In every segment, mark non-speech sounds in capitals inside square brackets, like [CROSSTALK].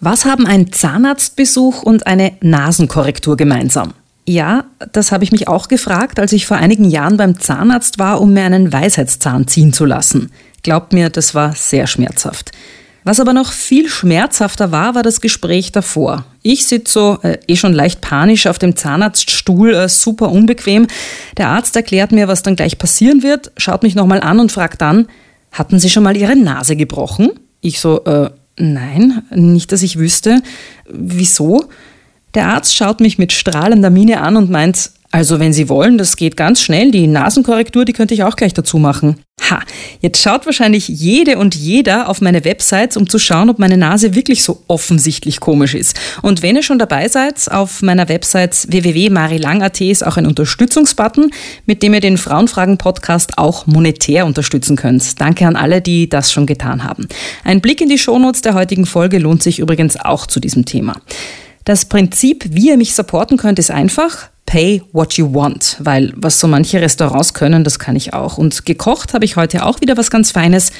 Was haben ein Zahnarztbesuch und eine Nasenkorrektur gemeinsam? Ja, das habe ich mich auch gefragt, als ich vor einigen Jahren beim Zahnarzt war, um mir einen Weisheitszahn ziehen zu lassen. Glaubt mir, das war sehr schmerzhaft. Was aber noch viel schmerzhafter war, war das Gespräch davor. Ich sitze so, äh, eh schon leicht panisch auf dem Zahnarztstuhl, äh, super unbequem. Der Arzt erklärt mir, was dann gleich passieren wird, schaut mich nochmal an und fragt dann, hatten Sie schon mal Ihre Nase gebrochen? Ich so, äh, Nein, nicht, dass ich wüsste. Wieso? Der Arzt schaut mich mit strahlender Miene an und meint, also wenn Sie wollen, das geht ganz schnell, die Nasenkorrektur, die könnte ich auch gleich dazu machen. Ha, jetzt schaut wahrscheinlich jede und jeder auf meine Websites, um zu schauen, ob meine Nase wirklich so offensichtlich komisch ist. Und wenn ihr schon dabei seid, auf meiner Website www.marilang.at ist auch ein Unterstützungsbutton, mit dem ihr den Frauenfragen-Podcast auch monetär unterstützen könnt. Danke an alle, die das schon getan haben. Ein Blick in die Shownotes der heutigen Folge lohnt sich übrigens auch zu diesem Thema. Das Prinzip, wie ihr mich supporten könnt, ist einfach. Pay what you want, weil was so manche Restaurants können, das kann ich auch. Und gekocht habe ich heute auch wieder was ganz Feines.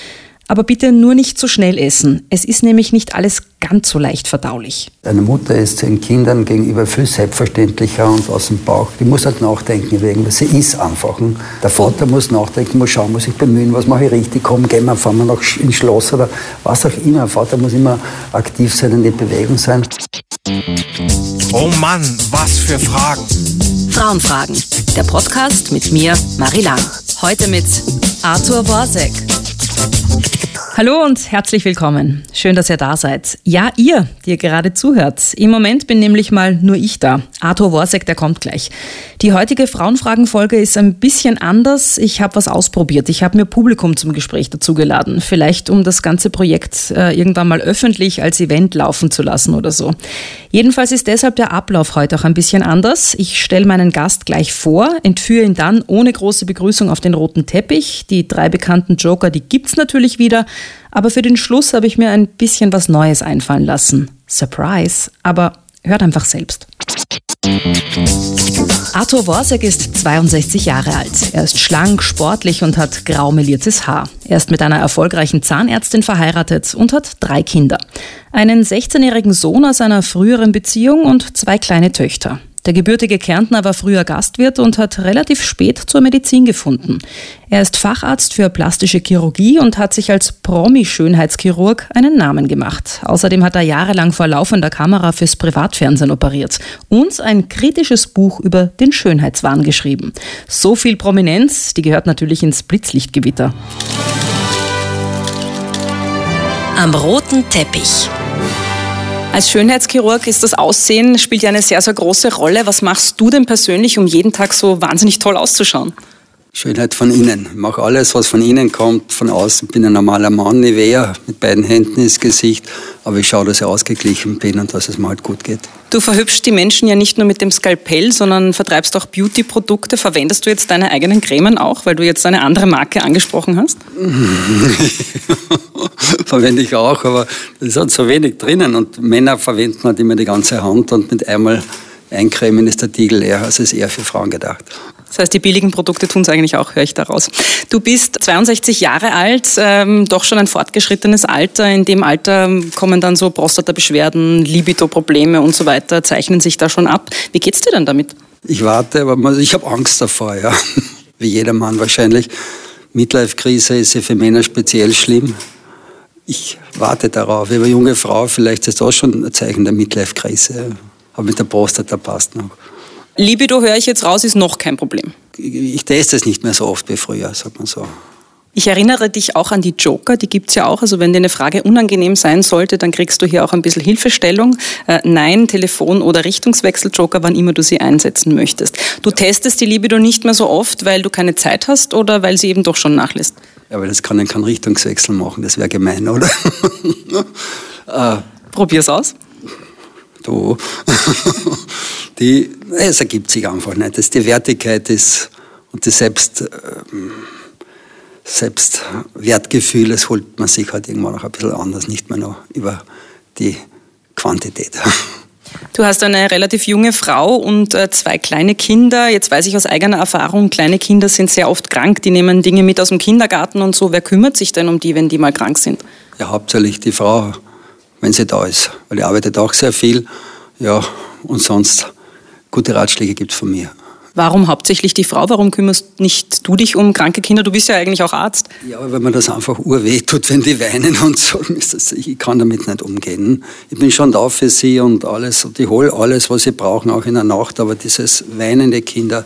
Aber bitte nur nicht zu schnell essen. Es ist nämlich nicht alles ganz so leicht verdaulich. Eine Mutter ist den Kindern gegenüber viel selbstverständlicher und aus dem Bauch. Die muss halt nachdenken wegen, sie ist einfach. Der Vater muss nachdenken, muss schauen, muss sich bemühen, was mache ich richtig, komm, gehen wir, fahren wir noch ins Schloss oder was auch immer. Der Vater muss immer aktiv sein, in die Bewegung sein. Oh Mann, was für Fragen. Frauenfragen, der Podcast mit mir, Marie Lang. Heute mit Arthur Borsek. Hallo und herzlich willkommen. Schön, dass ihr da seid. Ja, ihr, die ihr gerade zuhört. Im Moment bin nämlich mal nur ich da. Arthur Worsek, der kommt gleich. Die heutige Frauenfragen-Folge ist ein bisschen anders. Ich habe was ausprobiert. Ich habe mir Publikum zum Gespräch dazugeladen. Vielleicht, um das ganze Projekt äh, irgendwann mal öffentlich als Event laufen zu lassen oder so. Jedenfalls ist deshalb der Ablauf heute auch ein bisschen anders. Ich stelle meinen Gast gleich vor, entführe ihn dann ohne große Begrüßung auf den roten Teppich. Die drei bekannten Joker, die gibt's natürlich wieder. Aber für den Schluss habe ich mir ein bisschen was Neues einfallen lassen. Surprise. Aber hört einfach selbst. Arthur Worsek ist 62 Jahre alt. Er ist schlank, sportlich und hat grau meliertes Haar. Er ist mit einer erfolgreichen Zahnärztin verheiratet und hat drei Kinder. Einen 16-jährigen Sohn aus einer früheren Beziehung und zwei kleine Töchter. Der gebürtige Kärntner war früher Gastwirt und hat relativ spät zur Medizin gefunden. Er ist Facharzt für plastische Chirurgie und hat sich als Promi-Schönheitschirurg einen Namen gemacht. Außerdem hat er jahrelang vor laufender Kamera fürs Privatfernsehen operiert und ein kritisches Buch über den Schönheitswahn geschrieben. So viel Prominenz, die gehört natürlich ins Blitzlichtgewitter. Am roten Teppich. Als Schönheitschirurg ist das Aussehen, spielt ja eine sehr, sehr große Rolle. Was machst du denn persönlich, um jeden Tag so wahnsinnig toll auszuschauen? Schönheit von innen. Ich mache alles, was von innen kommt. Von außen bin ein normaler Mann, Nivea, mit beiden Händen ins Gesicht. Aber ich schaue, dass ich ausgeglichen bin und dass es mir halt gut geht. Du verhübschst die Menschen ja nicht nur mit dem Skalpell, sondern vertreibst auch Beauty-Produkte. Verwendest du jetzt deine eigenen Cremen auch, weil du jetzt eine andere Marke angesprochen hast? [LAUGHS] Verwende ich auch, aber es hat so wenig drinnen. Und Männer verwenden halt immer die ganze Hand und mit einmal eincremen ist der Tiegel leer. Also ist eher für Frauen gedacht. Das heißt, die billigen Produkte tun es eigentlich auch, höre ich daraus. Du bist 62 Jahre alt, ähm, doch schon ein fortgeschrittenes Alter. In dem Alter kommen dann so Prostata-Beschwerden, Libido-Probleme und so weiter, zeichnen sich da schon ab. Wie geht's dir denn damit? Ich warte, aber ich habe Angst davor, ja. [LAUGHS] Wie jeder Mann wahrscheinlich. Midlife-Krise ist ja für Männer speziell schlimm. Ich warte darauf. Eine junge Frau, vielleicht ist das schon ein Zeichen der Midlife-Krise. Aber mit der Prostata passt noch. Libido, höre ich jetzt raus, ist noch kein Problem. Ich teste es nicht mehr so oft wie früher, sagt man so. Ich erinnere dich auch an die Joker, die gibt es ja auch. Also wenn dir eine Frage unangenehm sein sollte, dann kriegst du hier auch ein bisschen Hilfestellung. Äh, Nein, Telefon- oder Richtungswechsel-Joker, wann immer du sie einsetzen möchtest. Du testest die Libido nicht mehr so oft, weil du keine Zeit hast oder weil sie eben doch schon nachlässt? Ja, aber das kann ich keinen Richtungswechsel machen, das wäre gemein, oder? [LAUGHS] äh, Probier's aus. Du. [LAUGHS] die, es ergibt sich einfach nicht. Das die Wertigkeit ist und das Selbst, ähm, Selbstwertgefühl, das holt man sich halt irgendwann noch ein bisschen anders, nicht mehr noch über die Quantität. [LAUGHS] Du hast eine relativ junge Frau und äh, zwei kleine Kinder. Jetzt weiß ich aus eigener Erfahrung, kleine Kinder sind sehr oft krank. Die nehmen Dinge mit aus dem Kindergarten und so. Wer kümmert sich denn um die, wenn die mal krank sind? Ja, hauptsächlich die Frau wenn sie da ist. Weil ich arbeite auch sehr viel. Ja, und sonst gute Ratschläge gibt es von mir. Warum hauptsächlich die Frau? Warum kümmerst nicht du dich um kranke Kinder? Du bist ja eigentlich auch Arzt. Ja, weil mir das einfach urweh tut, wenn die weinen und so. Ich kann damit nicht umgehen. Ich bin schon da für sie und alles und ich hole alles, was sie brauchen, auch in der Nacht. Aber dieses weinende Kinder,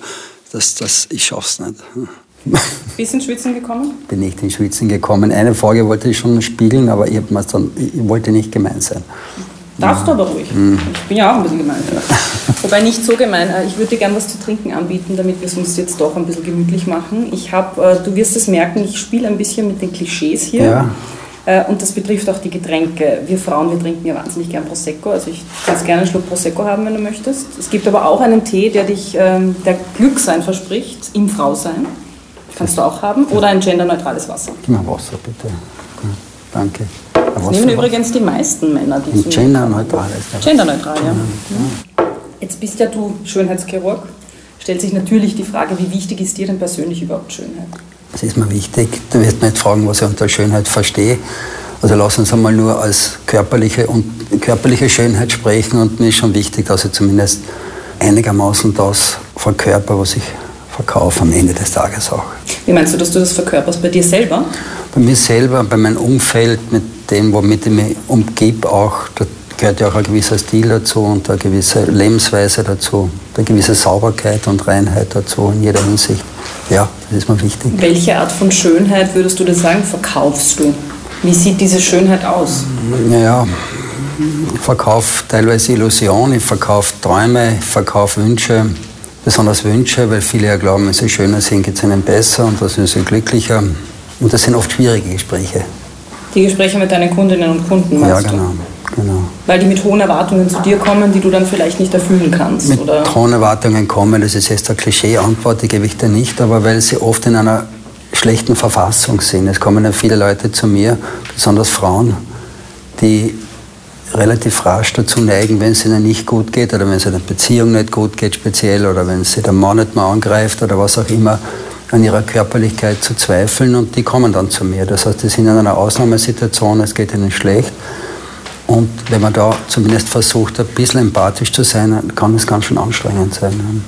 das, das, ich schaff's nicht. Bist du in Schwitzen gekommen? Bin nicht in Schwitzen gekommen. Eine Frage wollte ich schon spiegeln, aber ich, dann, ich wollte nicht gemein sein. Darfst du aber ruhig. Mhm. Ich bin ja auch ein bisschen gemein. [LAUGHS] Wobei nicht so gemein. Äh, ich würde dir gerne was zu trinken anbieten, damit wir es uns jetzt doch ein bisschen gemütlich machen. Ich habe, äh, du wirst es merken, ich spiele ein bisschen mit den Klischees hier. Ja. Äh, und das betrifft auch die Getränke. Wir Frauen, wir trinken ja wahnsinnig gern Prosecco. Also ich kann gerne einen Schluck Prosecco haben, wenn du möchtest. Es gibt aber auch einen Tee, der dich, ähm, der Glücksein verspricht, im Frausein. Kannst du auch haben. Oder ein genderneutrales Wasser. Gib mal Wasser, bitte. Danke. Das nehmen übrigens die meisten Männer, die Genderneutral ist Genderneutral, ja. ja. Jetzt bist ja du Schönheitschirurg. Stellt sich natürlich die Frage, wie wichtig ist dir denn persönlich überhaupt Schönheit? Das ist mir wichtig. Du wirst nicht fragen, was ich unter Schönheit verstehe. Also lass uns einmal nur als körperliche, und, körperliche Schönheit sprechen und mir ist schon wichtig, dass ich zumindest einigermaßen das verkörper, was ich verkaufe am Ende des Tages auch. Wie meinst du, dass du das verkörperst bei dir selber? Bei mir selber, bei meinem Umfeld, mit dem, womit ich mich umgebe, auch. Da gehört ja auch ein gewisser Stil dazu und eine gewisse Lebensweise dazu, eine gewisse Sauberkeit und Reinheit dazu in jeder Hinsicht. Ja, das ist mir wichtig. Welche Art von Schönheit würdest du denn sagen, verkaufst du? Wie sieht diese Schönheit aus? Naja, ich verkaufe teilweise Illusionen, ich verkaufe Träume, ich verkaufe Wünsche, besonders Wünsche, weil viele ja glauben, wenn sie schöner sind, geht es ihnen besser und da sind sie glücklicher. Und das sind oft schwierige Gespräche. Die Gespräche mit deinen Kundinnen und Kunden, meinst Ja, genau. Genau. Weil die mit hohen Erwartungen zu dir kommen, die du dann vielleicht nicht erfüllen kannst. Mit oder? hohen Erwartungen kommen, das ist jetzt eine Klischee-Antwort, die gebe ich dir nicht, aber weil sie oft in einer schlechten Verfassung sind. Es kommen ja viele Leute zu mir, besonders Frauen, die relativ rasch dazu neigen, wenn es ihnen nicht gut geht oder wenn es in der Beziehung nicht gut geht speziell oder wenn sie der Mann nicht mehr angreift oder was auch immer, an ihrer Körperlichkeit zu zweifeln und die kommen dann zu mir. Das heißt, die sind in einer Ausnahmesituation, es geht ihnen schlecht. Und wenn man da zumindest versucht, ein bisschen empathisch zu sein, kann es ganz schön anstrengend sein.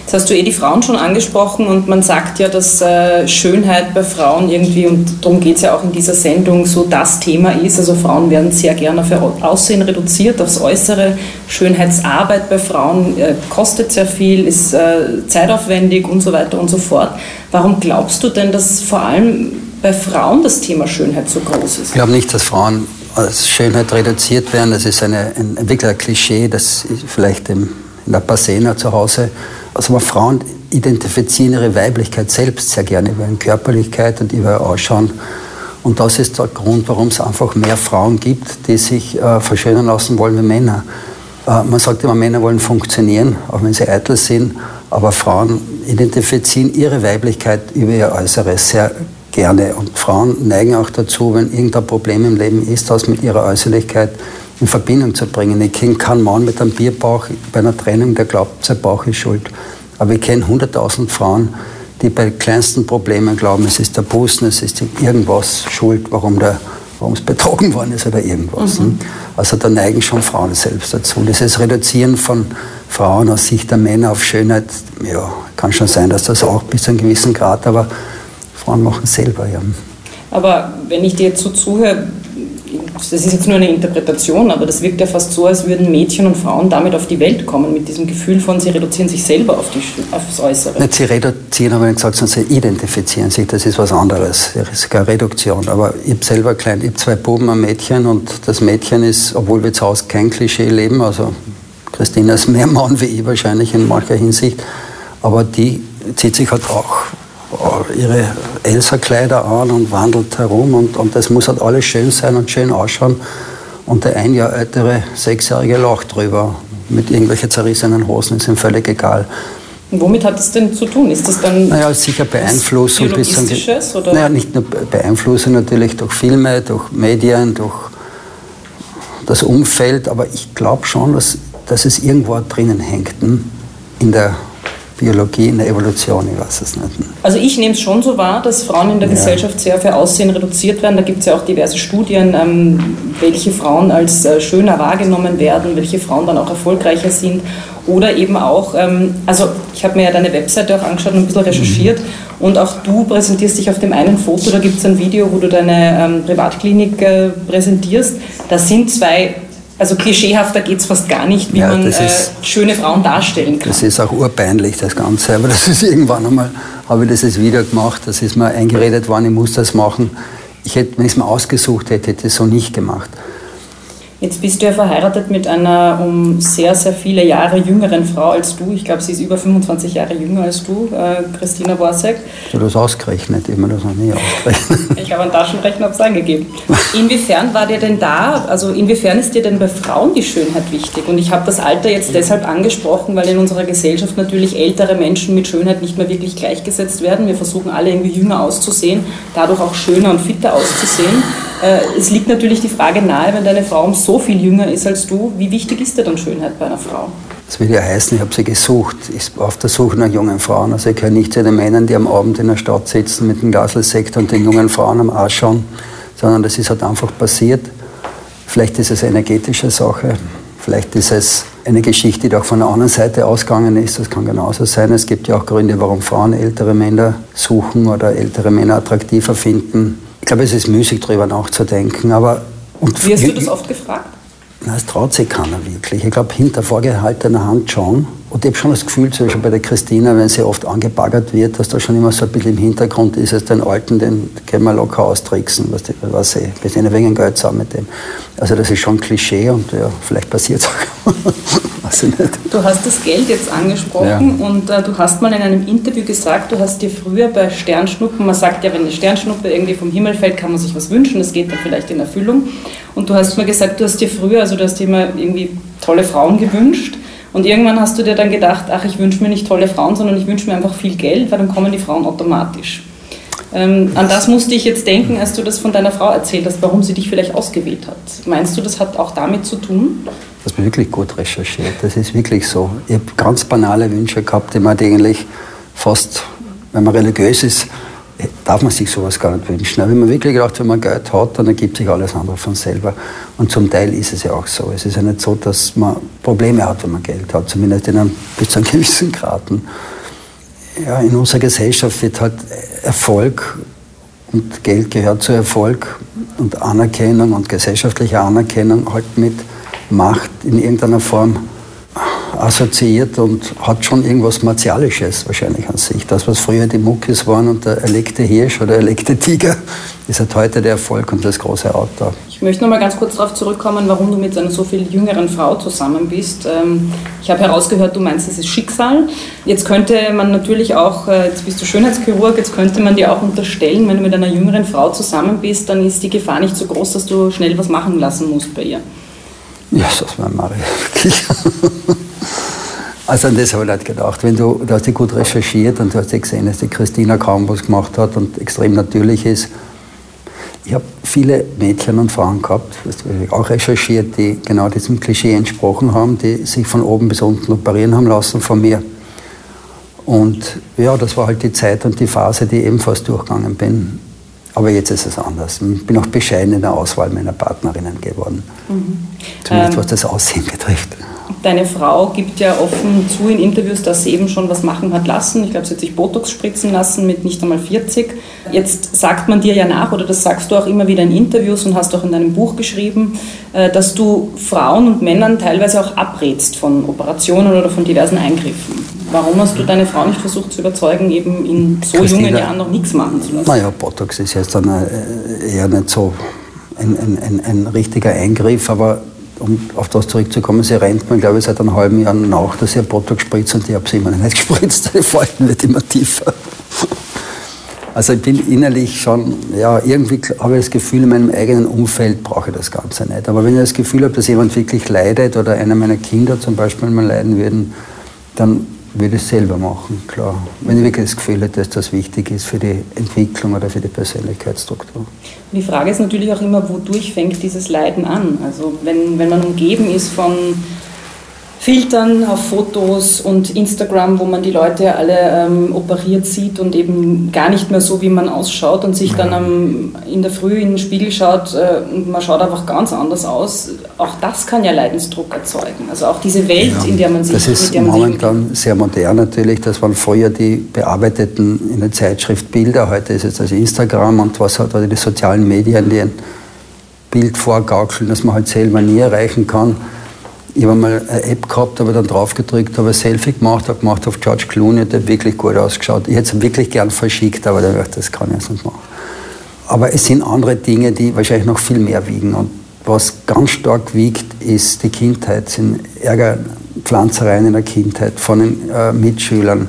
Jetzt hast du eh die Frauen schon angesprochen und man sagt ja, dass äh, Schönheit bei Frauen irgendwie, und darum geht es ja auch in dieser Sendung, so das Thema ist. Also Frauen werden sehr gerne auf Aussehen reduziert, aufs Äußere. Schönheitsarbeit bei Frauen äh, kostet sehr viel, ist äh, zeitaufwendig und so weiter und so fort. Warum glaubst du denn, dass vor allem bei Frauen das Thema Schönheit so groß ist? Ich glaube nicht, dass Frauen als Schönheit reduziert werden. Das ist eine, ein, wirklich Klischee, das vielleicht im, in der Passena zu Hause also Frauen identifizieren ihre Weiblichkeit selbst sehr gerne über ihre Körperlichkeit und über ihr Ausschauen. Und das ist der Grund, warum es einfach mehr Frauen gibt, die sich äh, verschönern lassen wollen wie Männer. Äh, man sagt immer, Männer wollen funktionieren, auch wenn sie eitel sind, aber Frauen identifizieren ihre Weiblichkeit über ihr Äußeres sehr gerne. Und Frauen neigen auch dazu, wenn irgendein Problem im Leben ist, das mit ihrer Äußerlichkeit in Verbindung zu bringen. Ich kenne keinen Mann mit einem Bierbauch bei einer Trennung, der glaubt, sein Bauch ist schuld. Aber ich kenne 100.000 Frauen, die bei kleinsten Problemen glauben, es ist der Busen, es ist irgendwas schuld, warum der warum es betrogen worden ist oder irgendwas. Mhm. Also da neigen schon Frauen selbst dazu. Dieses Reduzieren von Frauen aus Sicht der Männer auf Schönheit, ja, kann schon sein, dass das auch bis zu einem gewissen Grad, aber Frauen machen es selber, ja. Aber wenn ich dir jetzt so zuhöre, das ist jetzt nur eine Interpretation, aber das wirkt ja fast so, als würden Mädchen und Frauen damit auf die Welt kommen, mit diesem Gefühl von, sie reduzieren sich selber auf, die, aufs Äußere. Nicht sie reduzieren, aber ich gesagt, sondern sie identifizieren sich, das ist was anderes. Das ist keine Reduktion. Aber ich habe selber klein, ich habe zwei Buben, ein Mädchen und das Mädchen ist, obwohl wir zu Hause kein Klischee leben, also Christina ist mehr Mann wie ich wahrscheinlich in mancher Hinsicht, aber die zieht sich halt auch ihre Elsa-Kleider an und wandelt herum und, und das muss halt alles schön sein und schön ausschauen. Und der ein Jahr ältere Sechsjährige lacht drüber. Mit irgendwelchen zerrissenen Hosen ist ihm völlig egal. Und womit hat das denn zu tun? Ist das dann. Naja, sicher Beeinflussung. Biologistisches, oder? Naja, nicht nur Beeinflussung natürlich durch Filme, durch Medien, durch das Umfeld, aber ich glaube schon, dass, dass es irgendwo drinnen hängt, hm, in der Biologie, in der Evolution, ich weiß es nicht. Also ich nehme es schon so wahr, dass Frauen in der ja. Gesellschaft sehr für Aussehen reduziert werden. Da gibt es ja auch diverse Studien, ähm, welche Frauen als äh, schöner wahrgenommen werden, welche Frauen dann auch erfolgreicher sind. Oder eben auch, ähm, also ich habe mir ja deine Webseite auch angeschaut und ein bisschen recherchiert mhm. und auch du präsentierst dich auf dem einen Foto, da gibt es ein Video, wo du deine ähm, Privatklinik äh, präsentierst. Da sind zwei also klischeehafter geht es fast gar nicht, wie ja, man äh, schöne Frauen darstellen kann. Das ist auch urpeinlich, das Ganze. Aber das ist irgendwann einmal, habe ich das jetzt wieder gemacht. Das ist mir eingeredet worden, ich muss das machen. Ich hätte, wenn ich es mir ausgesucht hätte, hätte ich es so nicht gemacht. Jetzt bist du ja verheiratet mit einer um sehr, sehr viele Jahre jüngeren Frau als du. Ich glaube, sie ist über 25 Jahre jünger als du, äh, Christina Borsek. Hast du das ausgerechnet? Ich habe das noch nie ausgerechnet. [LAUGHS] ich habe einen Taschenrechner, habe es angegeben. Inwiefern war dir denn da, also inwiefern ist dir denn bei Frauen die Schönheit wichtig? Und ich habe das Alter jetzt deshalb angesprochen, weil in unserer Gesellschaft natürlich ältere Menschen mit Schönheit nicht mehr wirklich gleichgesetzt werden. Wir versuchen alle irgendwie jünger auszusehen, dadurch auch schöner und fitter auszusehen. Äh, es liegt natürlich die Frage nahe, wenn deine Frau so viel jünger ist als du, wie wichtig ist dir dann Schönheit bei einer Frau? Das will ja heißen, ich habe sie gesucht. Ich war auf der Suche nach jungen Frauen. Also ich gehöre nicht zu den Männern, die am Abend in der Stadt sitzen mit dem Glasselsekt und den jungen Frauen am Arsch schauen, sondern das ist halt einfach passiert. Vielleicht ist es eine energetische Sache, vielleicht ist es eine Geschichte, die auch von der anderen Seite ausgegangen ist. Das kann genauso sein. Es gibt ja auch Gründe, warum Frauen ältere Männer suchen oder ältere Männer attraktiver finden. Ich glaube, es ist müßig, darüber nachzudenken. Aber, und Wie hast du das oft gefragt? Na, es traut sich keiner wirklich. Ich glaube, hinter vorgehaltener Hand schon. Und ich habe schon das Gefühl, zum Beispiel bei der Christina, wenn sie oft angebaggert wird, dass da schon immer so ein bisschen im Hintergrund ist, als den Alten, den können wir locker austricksen, was, die, was ich, wir sind ein wenig Geld zusammen mit dem. Also das ist schon ein Klischee und ja, vielleicht passiert es auch. [LAUGHS] weiß ich nicht. Du hast das Geld jetzt angesprochen ja. und äh, du hast mal in einem Interview gesagt, du hast dir früher bei Sternschnuppen, man sagt ja, wenn eine Sternschnuppe irgendwie vom Himmel fällt, kann man sich was wünschen, das geht dann vielleicht in Erfüllung. Und du hast mal gesagt, du hast dir früher, also du hast dir immer irgendwie tolle Frauen gewünscht und irgendwann hast du dir dann gedacht, ach, ich wünsche mir nicht tolle Frauen, sondern ich wünsche mir einfach viel Geld, weil dann kommen die Frauen automatisch. Ähm, an das musste ich jetzt denken, als du das von deiner Frau erzählt hast, warum sie dich vielleicht ausgewählt hat. Meinst du, das hat auch damit zu tun? Das ist wirklich gut recherchiert. Das ist wirklich so. Ich habe ganz banale Wünsche gehabt, die man eigentlich fast, wenn man religiös ist, darf man sich sowas gar nicht wünschen. Aber wenn man wirklich gedacht, wenn man Geld hat, dann ergibt sich alles andere von selber. Und zum Teil ist es ja auch so. Es ist ja nicht so, dass man Probleme hat, wenn man Geld hat, zumindest in einem, bis zu einem [LAUGHS] gewissen Grad. Ja, in unserer Gesellschaft wird halt Erfolg und Geld gehört zu Erfolg und Anerkennung und gesellschaftliche Anerkennung halt mit Macht in irgendeiner Form assoziiert und hat schon irgendwas Martialisches wahrscheinlich an sich. Das, was früher die Muckis waren und der erlegte Hirsch oder erlegte Tiger, ist halt heute der Erfolg und das große Auto. Ich möchte noch mal ganz kurz darauf zurückkommen, warum du mit einer so viel jüngeren Frau zusammen bist. Ähm, ich habe herausgehört, du meinst, es ist Schicksal. Jetzt könnte man natürlich auch, äh, jetzt bist du Schönheitschirurg, jetzt könnte man dir auch unterstellen, wenn du mit einer jüngeren Frau zusammen bist, dann ist die Gefahr nicht so groß, dass du schnell was machen lassen musst bei ihr. Ja, das war wirklich. Also an das habe ich nicht gedacht. Wenn du, du hast dich gut recherchiert und du hast ja gesehen, dass die Christina kaum was gemacht hat und extrem natürlich ist. Ich habe viele Mädchen und Frauen gehabt, auch recherchiert, die genau diesem Klischee entsprochen haben, die sich von oben bis unten operieren haben lassen von mir. Und ja, das war halt die Zeit und die Phase, die ich ebenfalls durchgegangen bin. Aber jetzt ist es anders. Ich bin auch bescheiden in der Auswahl meiner Partnerinnen geworden. Mhm. Zumindest ähm, was das Aussehen betrifft. Deine Frau gibt ja offen zu in Interviews, dass sie eben schon was machen hat lassen. Ich glaube, sie hat sich Botox spritzen lassen mit nicht einmal 40. Jetzt sagt man dir ja nach, oder das sagst du auch immer wieder in Interviews und hast auch in deinem Buch geschrieben, äh, dass du Frauen und Männern teilweise auch abrätst von Operationen oder von diversen Eingriffen. Warum hast du deine Frau nicht versucht zu überzeugen, eben in so Christina, jungen Jahren noch nichts machen zu lassen? Naja, Botox ist jetzt dann äh, eher nicht so ein, ein, ein, ein richtiger Eingriff, aber um auf das zurückzukommen, sie rennt mir, glaube ich, seit einem halben Jahr nach, dass sie Botox spritzt und ich habe sie immer nicht [LAUGHS] gespritzt. Die Falten wird immer tiefer. Also ich bin innerlich schon, ja, irgendwie habe ich das Gefühl, in meinem eigenen Umfeld brauche ich das Ganze nicht. Aber wenn ich das Gefühl habe, dass jemand wirklich leidet oder einer meiner Kinder zum Beispiel mal leiden würden, dann würde es selber machen, klar. Wenn ich wirklich das Gefühl hätte, dass das wichtig ist für die Entwicklung oder für die Persönlichkeitsstruktur. Die Frage ist natürlich auch immer, wodurch fängt dieses Leiden an? Also wenn, wenn man umgeben ist von Filtern auf Fotos und Instagram, wo man die Leute alle ähm, operiert sieht und eben gar nicht mehr so, wie man ausschaut und sich dann ähm, in der Früh in den Spiegel schaut äh, und man schaut einfach ganz anders aus. Auch das kann ja Leidensdruck erzeugen. Also auch diese Welt, ja, in der man sich Das ist momentan sehr modern natürlich. Das waren früher die bearbeiteten in der Zeitschrift Bilder. Heute ist es das Instagram und was hat die sozialen Medien, die ein Bild vorgaukeln, das man halt selber nie erreichen kann ich habe mal eine App gehabt, habe dann drauf gedrückt, habe ein Selfie gemacht, habe gemacht auf George Clooney, der hat wirklich gut ausgeschaut. Ich hätte es wirklich gern verschickt, aber wird das kann ich jetzt nicht machen. Aber es sind andere Dinge, die wahrscheinlich noch viel mehr wiegen. Und was ganz stark wiegt, ist die Kindheit, sind Ärger, Pflanzereien in der Kindheit von den äh, Mitschülern,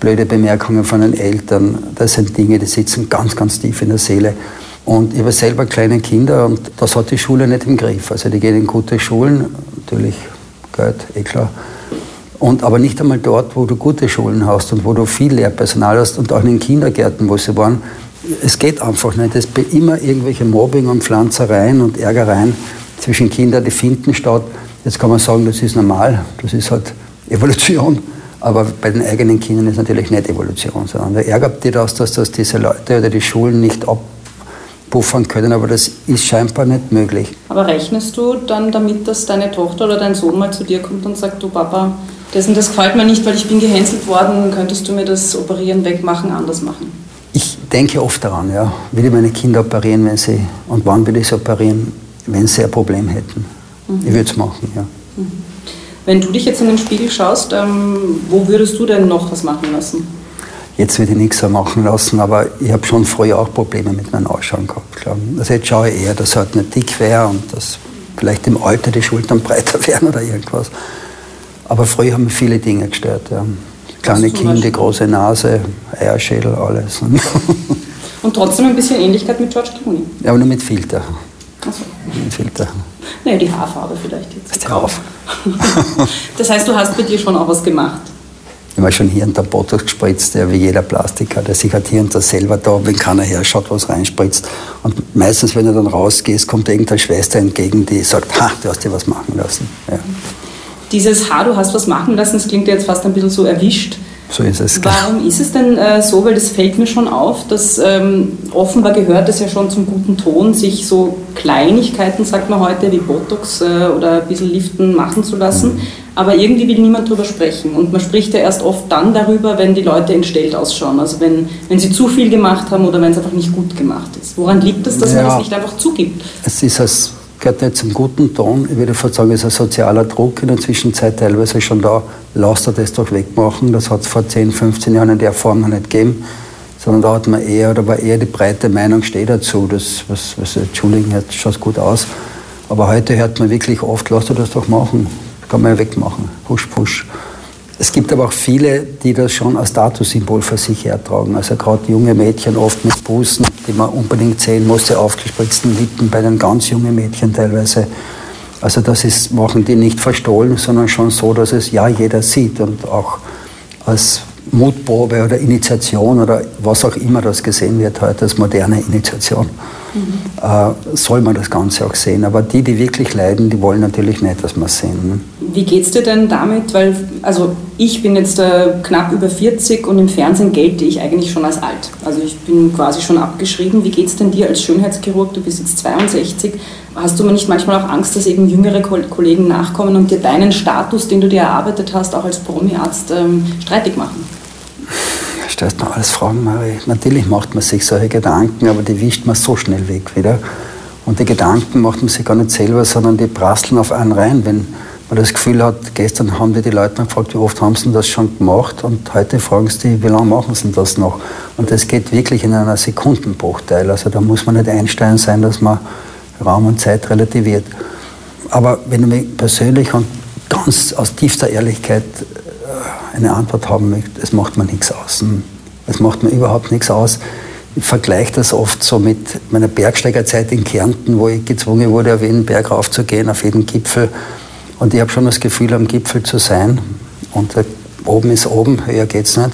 blöde Bemerkungen von den Eltern. Das sind Dinge, die sitzen ganz, ganz tief in der Seele. Und ich habe selber kleine Kinder und das hat die Schule nicht im Griff. Also die gehen in gute Schulen, natürlich Geld, eh klar. Und aber nicht einmal dort, wo du gute Schulen hast und wo du viel Lehrpersonal hast und auch in den Kindergärten, wo sie waren. Es geht einfach nicht. Es gibt immer irgendwelche Mobbing und Pflanzereien und Ärgereien zwischen Kindern, die finden statt. Jetzt kann man sagen, das ist normal, das ist halt [LAUGHS] Evolution. Aber bei den eigenen Kindern ist natürlich nicht Evolution, sondern da ärgert dich das, dass das diese Leute oder die Schulen nicht ab puffern können, aber das ist scheinbar nicht möglich. Aber rechnest du dann damit, dass deine Tochter oder dein Sohn mal zu dir kommt und sagt, du Papa, das und das gefällt mir nicht, weil ich bin gehänselt worden, könntest du mir das Operieren wegmachen, anders machen? Ich denke oft daran, ja. Will ich meine Kinder operieren, wenn sie, und wann will ich sie operieren, wenn sie ein Problem hätten? Mhm. Ich würde es machen, ja. Mhm. Wenn du dich jetzt in den Spiegel schaust, ähm, wo würdest du denn noch was machen lassen? Jetzt würde ich nichts mehr machen lassen, aber ich habe schon früher auch Probleme mit meinem Ausschauen gehabt. Klar. Also jetzt schaue ich eher, dass es halt nicht dick wäre und dass vielleicht im Alter die Schultern [LAUGHS] breiter werden oder irgendwas. Aber früher haben mich viele Dinge gestört. Ja. Kleine Kinder, große Nase, Eierschädel, alles. [LAUGHS] Und trotzdem ein bisschen Ähnlichkeit mit George Clooney. Ja, aber nur mit Filter. Ach so. Mit Filter. Naja, die Haarfarbe vielleicht jetzt. Die Haarfarbe. [LAUGHS] das heißt, du hast bei dir schon auch was gemacht. Ich habe schon hier und da Botox gespritzt, der wie jeder Plastiker, der sich halt hier und da selber da, wenn keiner herschaut, was reinspritzt. Und meistens, wenn du dann rausgehst, kommt irgendeine Schwester entgegen, die sagt, ha, du hast dir was machen lassen. Ja. Dieses Ha, du hast was machen lassen, das klingt jetzt fast ein bisschen so erwischt. So ist es. Warum ist es denn äh, so? Weil das fällt mir schon auf, dass ähm, offenbar gehört es ja schon zum guten Ton, sich so Kleinigkeiten, sagt man heute, wie Botox äh, oder ein bisschen Liften machen zu lassen. Mhm. Aber irgendwie will niemand darüber sprechen. Und man spricht ja erst oft dann darüber, wenn die Leute entstellt ausschauen. Also wenn, wenn sie zu viel gemacht haben oder wenn es einfach nicht gut gemacht ist. Woran liegt es, dass ja, man das nicht einfach zugibt? Es ist als gehört nicht zum guten Ton. Ich würde fast sagen, es ist ein sozialer Druck in der Zwischenzeit teilweise schon da. Lasst er das doch wegmachen. Das hat es vor 10, 15 Jahren in der Form noch nicht gegeben. Sondern da hat man eher, oder war eher die breite Meinung, steht dazu. Das, was, was, Entschuldigung, jetzt schaut gut aus. Aber heute hört man wirklich oft, lasst er das doch machen. Kann man wegmachen. Push, push. Es gibt aber auch viele, die das schon als Statussymbol für sich hertragen. Also gerade junge Mädchen oft mit Busen, die man unbedingt sehen muss, die aufgespritzten Lippen bei den ganz jungen Mädchen teilweise. Also das ist, machen die nicht verstohlen, sondern schon so, dass es ja jeder sieht und auch als Mutprobe oder Initiation oder was auch immer das gesehen wird heute als moderne Initiation, mhm. soll man das Ganze auch sehen. Aber die, die wirklich leiden, die wollen natürlich nicht, dass es sehen. Ne? Wie geht es dir denn damit? Weil, also ich bin jetzt äh, knapp über 40 und im Fernsehen gelte ich eigentlich schon als alt. Also ich bin quasi schon abgeschrieben. Wie geht es denn dir als Schönheitschirurg? Du bist jetzt 62. Hast du nicht manchmal auch Angst, dass eben jüngere Kollegen nachkommen und dir deinen Status, den du dir erarbeitet hast, auch als Promi-Arzt ähm, streitig machen? Stellst mir alles Fragen, Marie. Natürlich macht man sich solche Gedanken, aber die wischt man so schnell weg wieder. Und die Gedanken macht man sich gar nicht selber, sondern die prasseln auf einen rein. Wenn man das Gefühl hat, gestern haben die, die Leute gefragt, wie oft haben sie das schon gemacht und heute fragen sie wie lange machen sie das noch? Und das geht wirklich in einer Sekundenbruchteil. Also da muss man nicht Einstein sein, dass man Raum und Zeit relativiert. Aber wenn du mich persönlich und ganz aus tiefster Ehrlichkeit eine Antwort haben möchtest, es macht mir nichts aus. Es macht mir überhaupt nichts aus. Ich vergleiche das oft so mit meiner Bergsteigerzeit in Kärnten, wo ich gezwungen wurde, auf jeden Berg raufzugehen, auf jeden Gipfel. Und ich habe schon das Gefühl, am Gipfel zu sein. Und oben ist oben, höher geht es nicht.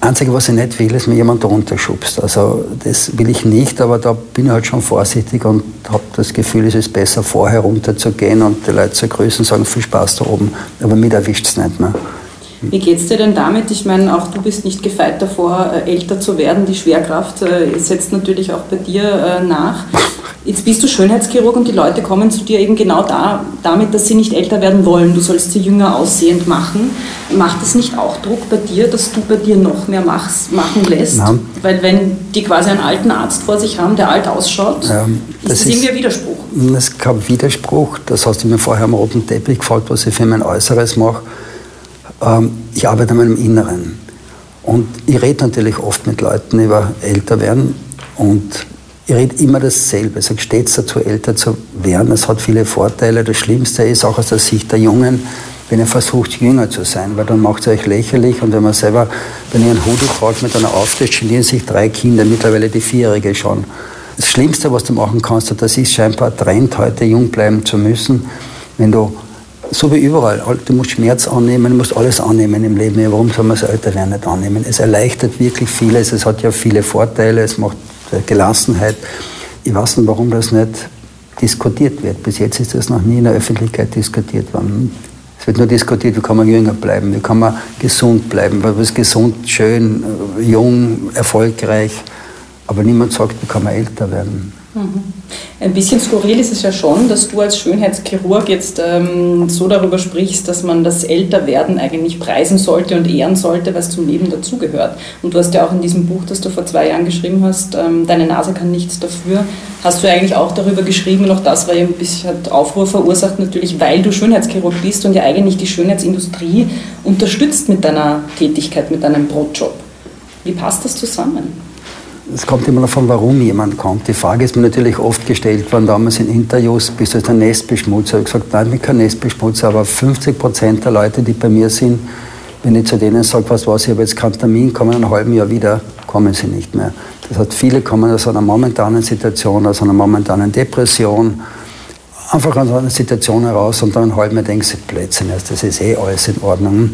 Einzige, was ich nicht will, ist mir jemand runterschubst. Also das will ich nicht, aber da bin ich halt schon vorsichtig und habe das Gefühl, es ist besser, vorher runterzugehen und die Leute zu grüßen und sagen, viel Spaß da oben. Aber mich erwischt es nicht mehr. Wie geht es dir denn damit? Ich meine, auch du bist nicht gefeit davor, äh, älter zu werden. Die Schwerkraft äh, setzt natürlich auch bei dir äh, nach. Jetzt bist du Schönheitschirurg und die Leute kommen zu dir eben genau da, damit, dass sie nicht älter werden wollen. Du sollst sie jünger aussehend machen. Macht es nicht auch Druck bei dir, dass du bei dir noch mehr machst, machen lässt? Nein. Weil wenn die quasi einen alten Arzt vor sich haben, der alt ausschaut, ja, ist das, das irgendwie ein Widerspruch? Das ist kein Widerspruch. Das hast du mir vorher am roten Teppich gefragt, was ich für mein Äußeres mache. Ähm, ich arbeite an meinem Inneren. Und ich rede natürlich oft mit Leuten über älter werden und ich rede immer dasselbe. Ich sage stets dazu, älter zu werden. Es hat viele Vorteile. Das Schlimmste ist auch aus der Sicht der Jungen, wenn ihr versucht, jünger zu sein, weil dann macht es euch lächerlich. Und wenn man selber, wenn ihr einen Hoodie tragt mit einer Auftritt, genieren sich drei Kinder, mittlerweile die Vierjährige schon. Das Schlimmste, was du machen kannst, das ist scheinbar ein Trend, heute jung bleiben zu müssen, wenn du so wie überall. Du musst Schmerz annehmen, du musst alles annehmen im Leben. warum soll man das Älterwerden nicht annehmen? Es erleichtert wirklich vieles, es hat ja viele Vorteile, es macht Gelassenheit. Ich weiß nicht, warum das nicht diskutiert wird. Bis jetzt ist das noch nie in der Öffentlichkeit diskutiert worden. Es wird nur diskutiert, wie kann man jünger bleiben, wie kann man gesund bleiben, was ist gesund, schön, jung, erfolgreich. Aber niemand sagt, wie kann man älter werden. Mhm. Ein bisschen skurril ist es ja schon, dass du als Schönheitschirurg jetzt ähm, so darüber sprichst, dass man das Älterwerden eigentlich preisen sollte und ehren sollte, was zum Leben dazugehört. Und du hast ja auch in diesem Buch, das du vor zwei Jahren geschrieben hast, ähm, Deine Nase kann nichts dafür, hast du eigentlich auch darüber geschrieben, und auch das war ja ein bisschen Aufruhr verursacht, natürlich, weil du Schönheitschirurg bist und ja eigentlich die Schönheitsindustrie unterstützt mit deiner Tätigkeit, mit deinem Brotjob. Wie passt das zusammen? Es kommt immer davon, warum jemand kommt. Die Frage ist mir natürlich oft gestellt worden, damals in Interviews, bist du ein Nestbeschmutzer? Ich habe gesagt, nein, ich bin kein Nestbeschmutzer, aber 50 Prozent der Leute, die bei mir sind, wenn ich zu denen sage, was was, ich habe jetzt keinen Termin, kommen in einem halben Jahr wieder, kommen sie nicht mehr. Das heißt, viele kommen aus einer momentanen Situation, aus einer momentanen Depression, einfach aus einer Situation heraus und dann einen halben Jahr denken sie, Blödsinn, das ist eh alles in Ordnung.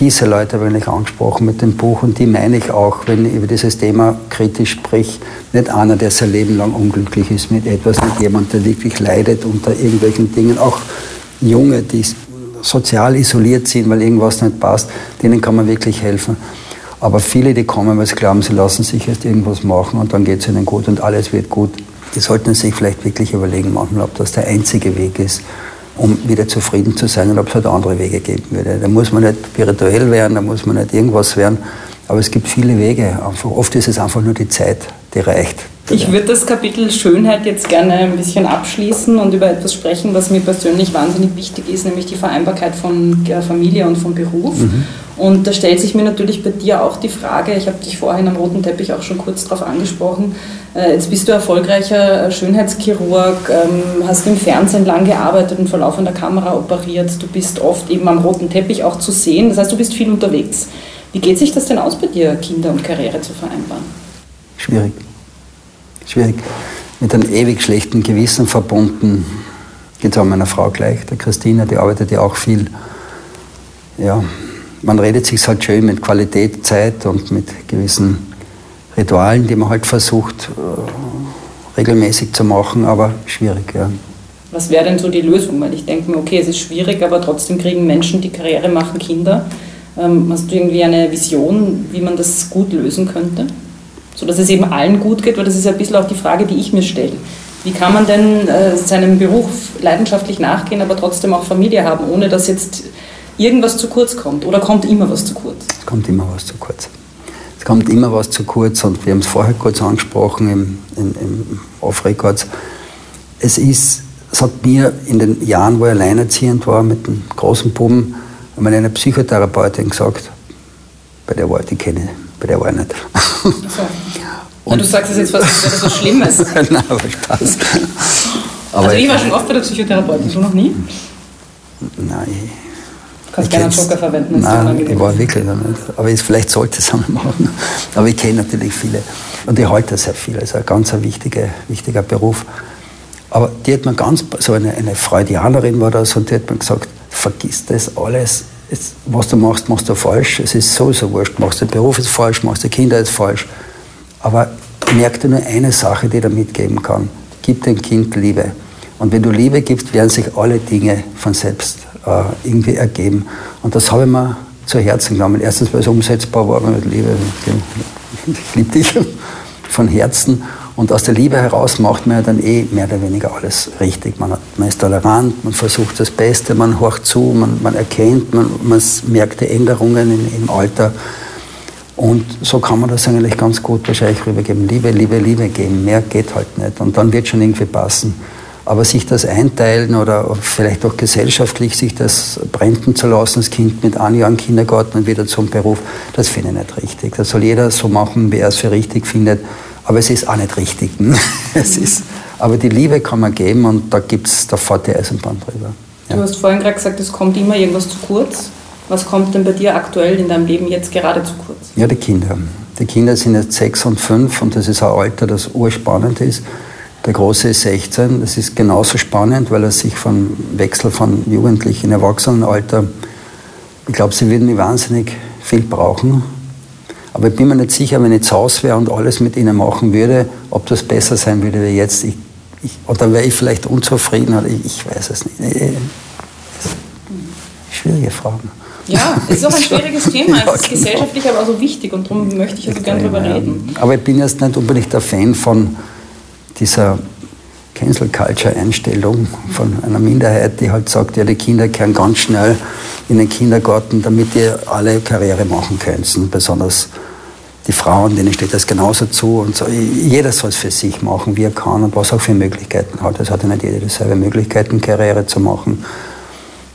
Diese Leute habe ich angesprochen mit dem Buch und die meine ich auch, wenn ich über dieses Thema kritisch spreche. Nicht einer, der sein Leben lang unglücklich ist mit etwas, nicht jemand, der wirklich leidet unter irgendwelchen Dingen. Auch Junge, die sozial isoliert sind, weil irgendwas nicht passt, denen kann man wirklich helfen. Aber viele, die kommen, weil sie glauben, sie lassen sich erst irgendwas machen und dann geht es ihnen gut und alles wird gut. Die sollten sich vielleicht wirklich überlegen manchmal, ob das der einzige Weg ist, um wieder zufrieden zu sein und ob es halt andere Wege geben würde. Da muss man nicht spirituell werden, da muss man nicht irgendwas werden, aber es gibt viele Wege. Oft ist es einfach nur die Zeit, die reicht. Ich würde das Kapitel Schönheit jetzt gerne ein bisschen abschließen und über etwas sprechen, was mir persönlich wahnsinnig wichtig ist, nämlich die Vereinbarkeit von Familie und von Beruf. Mhm. Und da stellt sich mir natürlich bei dir auch die Frage, ich habe dich vorhin am roten Teppich auch schon kurz darauf angesprochen, äh, jetzt bist du erfolgreicher Schönheitschirurg, ähm, hast im Fernsehen lang gearbeitet und vor laufender Kamera operiert, du bist oft eben am roten Teppich auch zu sehen, das heißt, du bist viel unterwegs. Wie geht sich das denn aus bei dir, Kinder und Karriere zu vereinbaren? Schwierig. Schwierig. Mit einem ewig schlechten Gewissen verbunden. Geht es auch meiner Frau gleich, der Christina, die arbeitet ja auch viel. Ja, man redet sich halt schön mit Qualität, Zeit und mit gewissen Ritualen, die man halt versucht äh, regelmäßig zu machen, aber schwierig, ja. Was wäre denn so die Lösung? Weil ich denke mir, okay, es ist schwierig, aber trotzdem kriegen Menschen, die Karriere machen, Kinder. Ähm, hast du irgendwie eine Vision, wie man das gut lösen könnte? So dass es eben allen gut geht, weil das ist ein bisschen auch die Frage, die ich mir stelle. Wie kann man denn äh, seinem Beruf leidenschaftlich nachgehen, aber trotzdem auch Familie haben, ohne dass jetzt irgendwas zu kurz kommt? Oder kommt immer was zu kurz? Es kommt immer was zu kurz. Es kommt immer was zu kurz und wir haben es vorher kurz angesprochen im, im, im Off-Records. Es ist, es hat mir in den Jahren, wo ich alleinerziehend war mit einem großen Buben, einmal eine Psychotherapeutin gesagt, bei der ich, die kenne bei der war ich nicht. So. Und du sagst es jetzt fast, als wäre das was Schlimmes. [LAUGHS] Nein, aber Spaß. Aber also ich war schon oft bei der Psychotherapeutin, du noch nie? Nein kannst gerne einen Joker verwenden. Nein, ich war wirklich noch nicht. Aber ich, vielleicht sollte es einmal machen. Aber ich kenne natürlich viele. Und ich halte sehr viel. Also ein ganz wichtiger, wichtiger Beruf. Aber die hat mir ganz, so eine, eine Freudianerin war das, und die hat mir gesagt, vergiss das alles. Es, was du machst, machst du falsch. Es ist sowieso wurscht. Machst du den Beruf jetzt falsch, machst du Kinder jetzt falsch. Aber merk dir nur eine Sache, die dir mitgeben kann. Gib dem Kind Liebe. Und wenn du Liebe gibst, werden sich alle Dinge von selbst äh, irgendwie ergeben. Und das habe ich mir zu Herzen genommen. Erstens, weil es umsetzbar war mit Liebe. Ich liebe dich [LAUGHS] von Herzen. Und aus der Liebe heraus macht man ja dann eh mehr oder weniger alles richtig. Man, hat, man ist tolerant, man versucht das Beste, man horcht zu, man, man erkennt, man, man merkt die Änderungen in, im Alter. Und so kann man das eigentlich ganz gut wahrscheinlich rübergeben. Liebe, Liebe, Liebe geben. Mehr geht halt nicht. Und dann wird schon irgendwie passen. Aber sich das einteilen oder vielleicht auch gesellschaftlich sich das brenden zu lassen, das Kind mit einem Jahr im Kindergarten und wieder zum Beruf, das finde ich nicht richtig. Das soll jeder so machen, wie er es für richtig findet. Aber es ist auch nicht richtig. [LAUGHS] es ist, aber die Liebe kann man geben und da gibt es, da fährt die Eisenbahn drüber. Ja. Du hast vorhin gerade gesagt, es kommt immer irgendwas zu kurz. Was kommt denn bei dir aktuell in deinem Leben jetzt gerade zu kurz? Ja, die Kinder. Die Kinder sind jetzt sechs und fünf und das ist ein Alter, das urspannend ist. Der Große ist 16. Das ist genauso spannend, weil er sich vom Wechsel von Jugendlichen in Erwachsenenalter, ich glaube, sie würden mich wahnsinnig viel brauchen. Aber ich bin mir nicht sicher, wenn ich zu Hause wäre und alles mit ihnen machen würde, ob das besser sein würde wie jetzt. Ich, ich, oder wäre ich vielleicht unzufrieden oder ich, ich weiß es nicht. Schwierige Fragen. Ja, es ist auch ein schwieriges [LAUGHS] Thema. Es ist gesellschaftlich aber auch so wichtig und darum möchte ich also gerne darüber reden. Aber ich bin jetzt nicht unbedingt der Fan von dieser Cancel Culture Einstellung von einer Minderheit, die halt sagt, ja, die Kinder kehren ganz schnell in den Kindergarten, damit ihr alle Karriere machen könnt. Besonders die Frauen, denen steht das genauso zu. Und so. Jeder soll es für sich machen, wie er kann und was auch für Möglichkeiten hat. Es hat ja nicht jeder dieselbe Möglichkeiten, Karriere zu machen.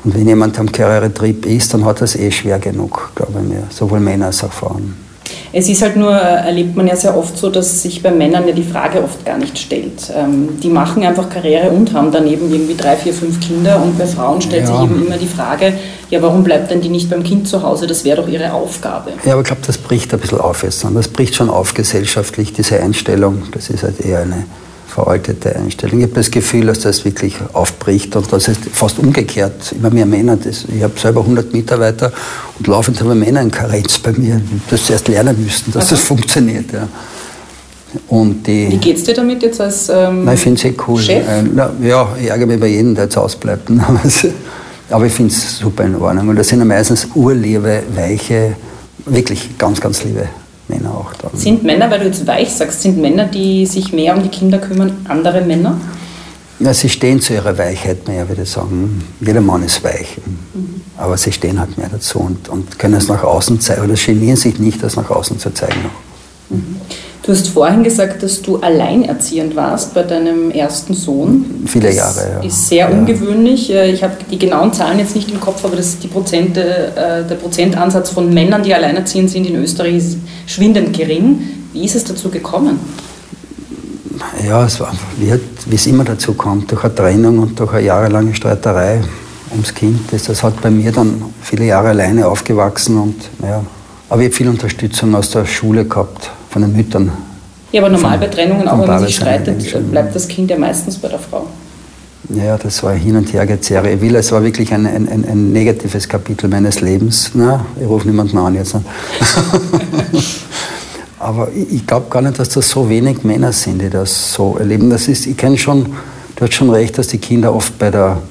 Und wenn jemand am Karrieretrieb ist, dann hat es eh schwer genug, glaube ich mir. Sowohl Männer als auch Frauen. Es ist halt nur, äh, erlebt man ja sehr oft so, dass sich bei Männern ja die Frage oft gar nicht stellt. Ähm, die machen einfach Karriere und haben daneben irgendwie drei, vier, fünf Kinder und bei Frauen stellt ja. sich eben immer die Frage, ja, warum bleibt denn die nicht beim Kind zu Hause? Das wäre doch ihre Aufgabe. Ja, aber ich glaube, das bricht ein bisschen auf jetzt. Das bricht schon auf gesellschaftlich, diese Einstellung. Das ist halt eher eine veraltete Einstellung. Ich habe das Gefühl, dass das wirklich aufbricht und das ist fast umgekehrt. Immer mehr Männer. Das, ich habe selber 100 Mitarbeiter und laufend haben Männer in Karenz bei mir, die das zuerst lernen müssten, dass Aha. das funktioniert. Ja. Und die, Wie geht es dir damit jetzt als ähm, Nein, ich finde es eh cool. Chef? Äh, na, ja, ich ärgere mich bei jedem, der jetzt ausbleibt. [LAUGHS] Aber ich finde es super in Ordnung. Und das sind ja meistens urliebe, weiche, wirklich ganz, ganz liebe Männer auch dann. Sind Männer, weil du jetzt weich sagst, sind Männer, die sich mehr um die Kinder kümmern, andere Männer? Ja, sie stehen zu ihrer Weichheit mehr, würde ich sagen. Jeder Mann ist weich. Mhm. Aber sie stehen halt mehr dazu und, und können es nach außen zeigen oder genieren sich nicht, das nach außen zu zeigen. Mhm. Du hast vorhin gesagt, dass du alleinerziehend warst bei deinem ersten Sohn. Viele das Jahre, ja. ist sehr ja. ungewöhnlich. Äh, ich habe die genauen Zahlen jetzt nicht im Kopf, aber das die Prozente, äh, der Prozentansatz von Männern, die alleinerziehend sind in Österreich, ist schwindend gering. Wie ist es dazu gekommen? Ja, es war wie es immer dazu kommt, durch eine Trennung und durch eine jahrelange Streiterei ums Kind. Das, das hat bei mir dann viele Jahre alleine aufgewachsen und ja, aber ich habe viel Unterstützung aus der Schule gehabt von den Müttern. Ja, aber normal bei Trennungen, auch wenn man sich streitet, bleibt das Kind ja meistens bei der Frau. Ja, das war hin und her gezerre. Will, es war wirklich ein, ein, ein, negatives Kapitel meines Lebens. Na, ich rufe niemanden an jetzt. [LAUGHS] Aber ich, ich glaube gar nicht, dass das so wenig Männer sind, die das so erleben. Das ist, ich kenne schon, du hast schon recht, dass die Kinder oft bei der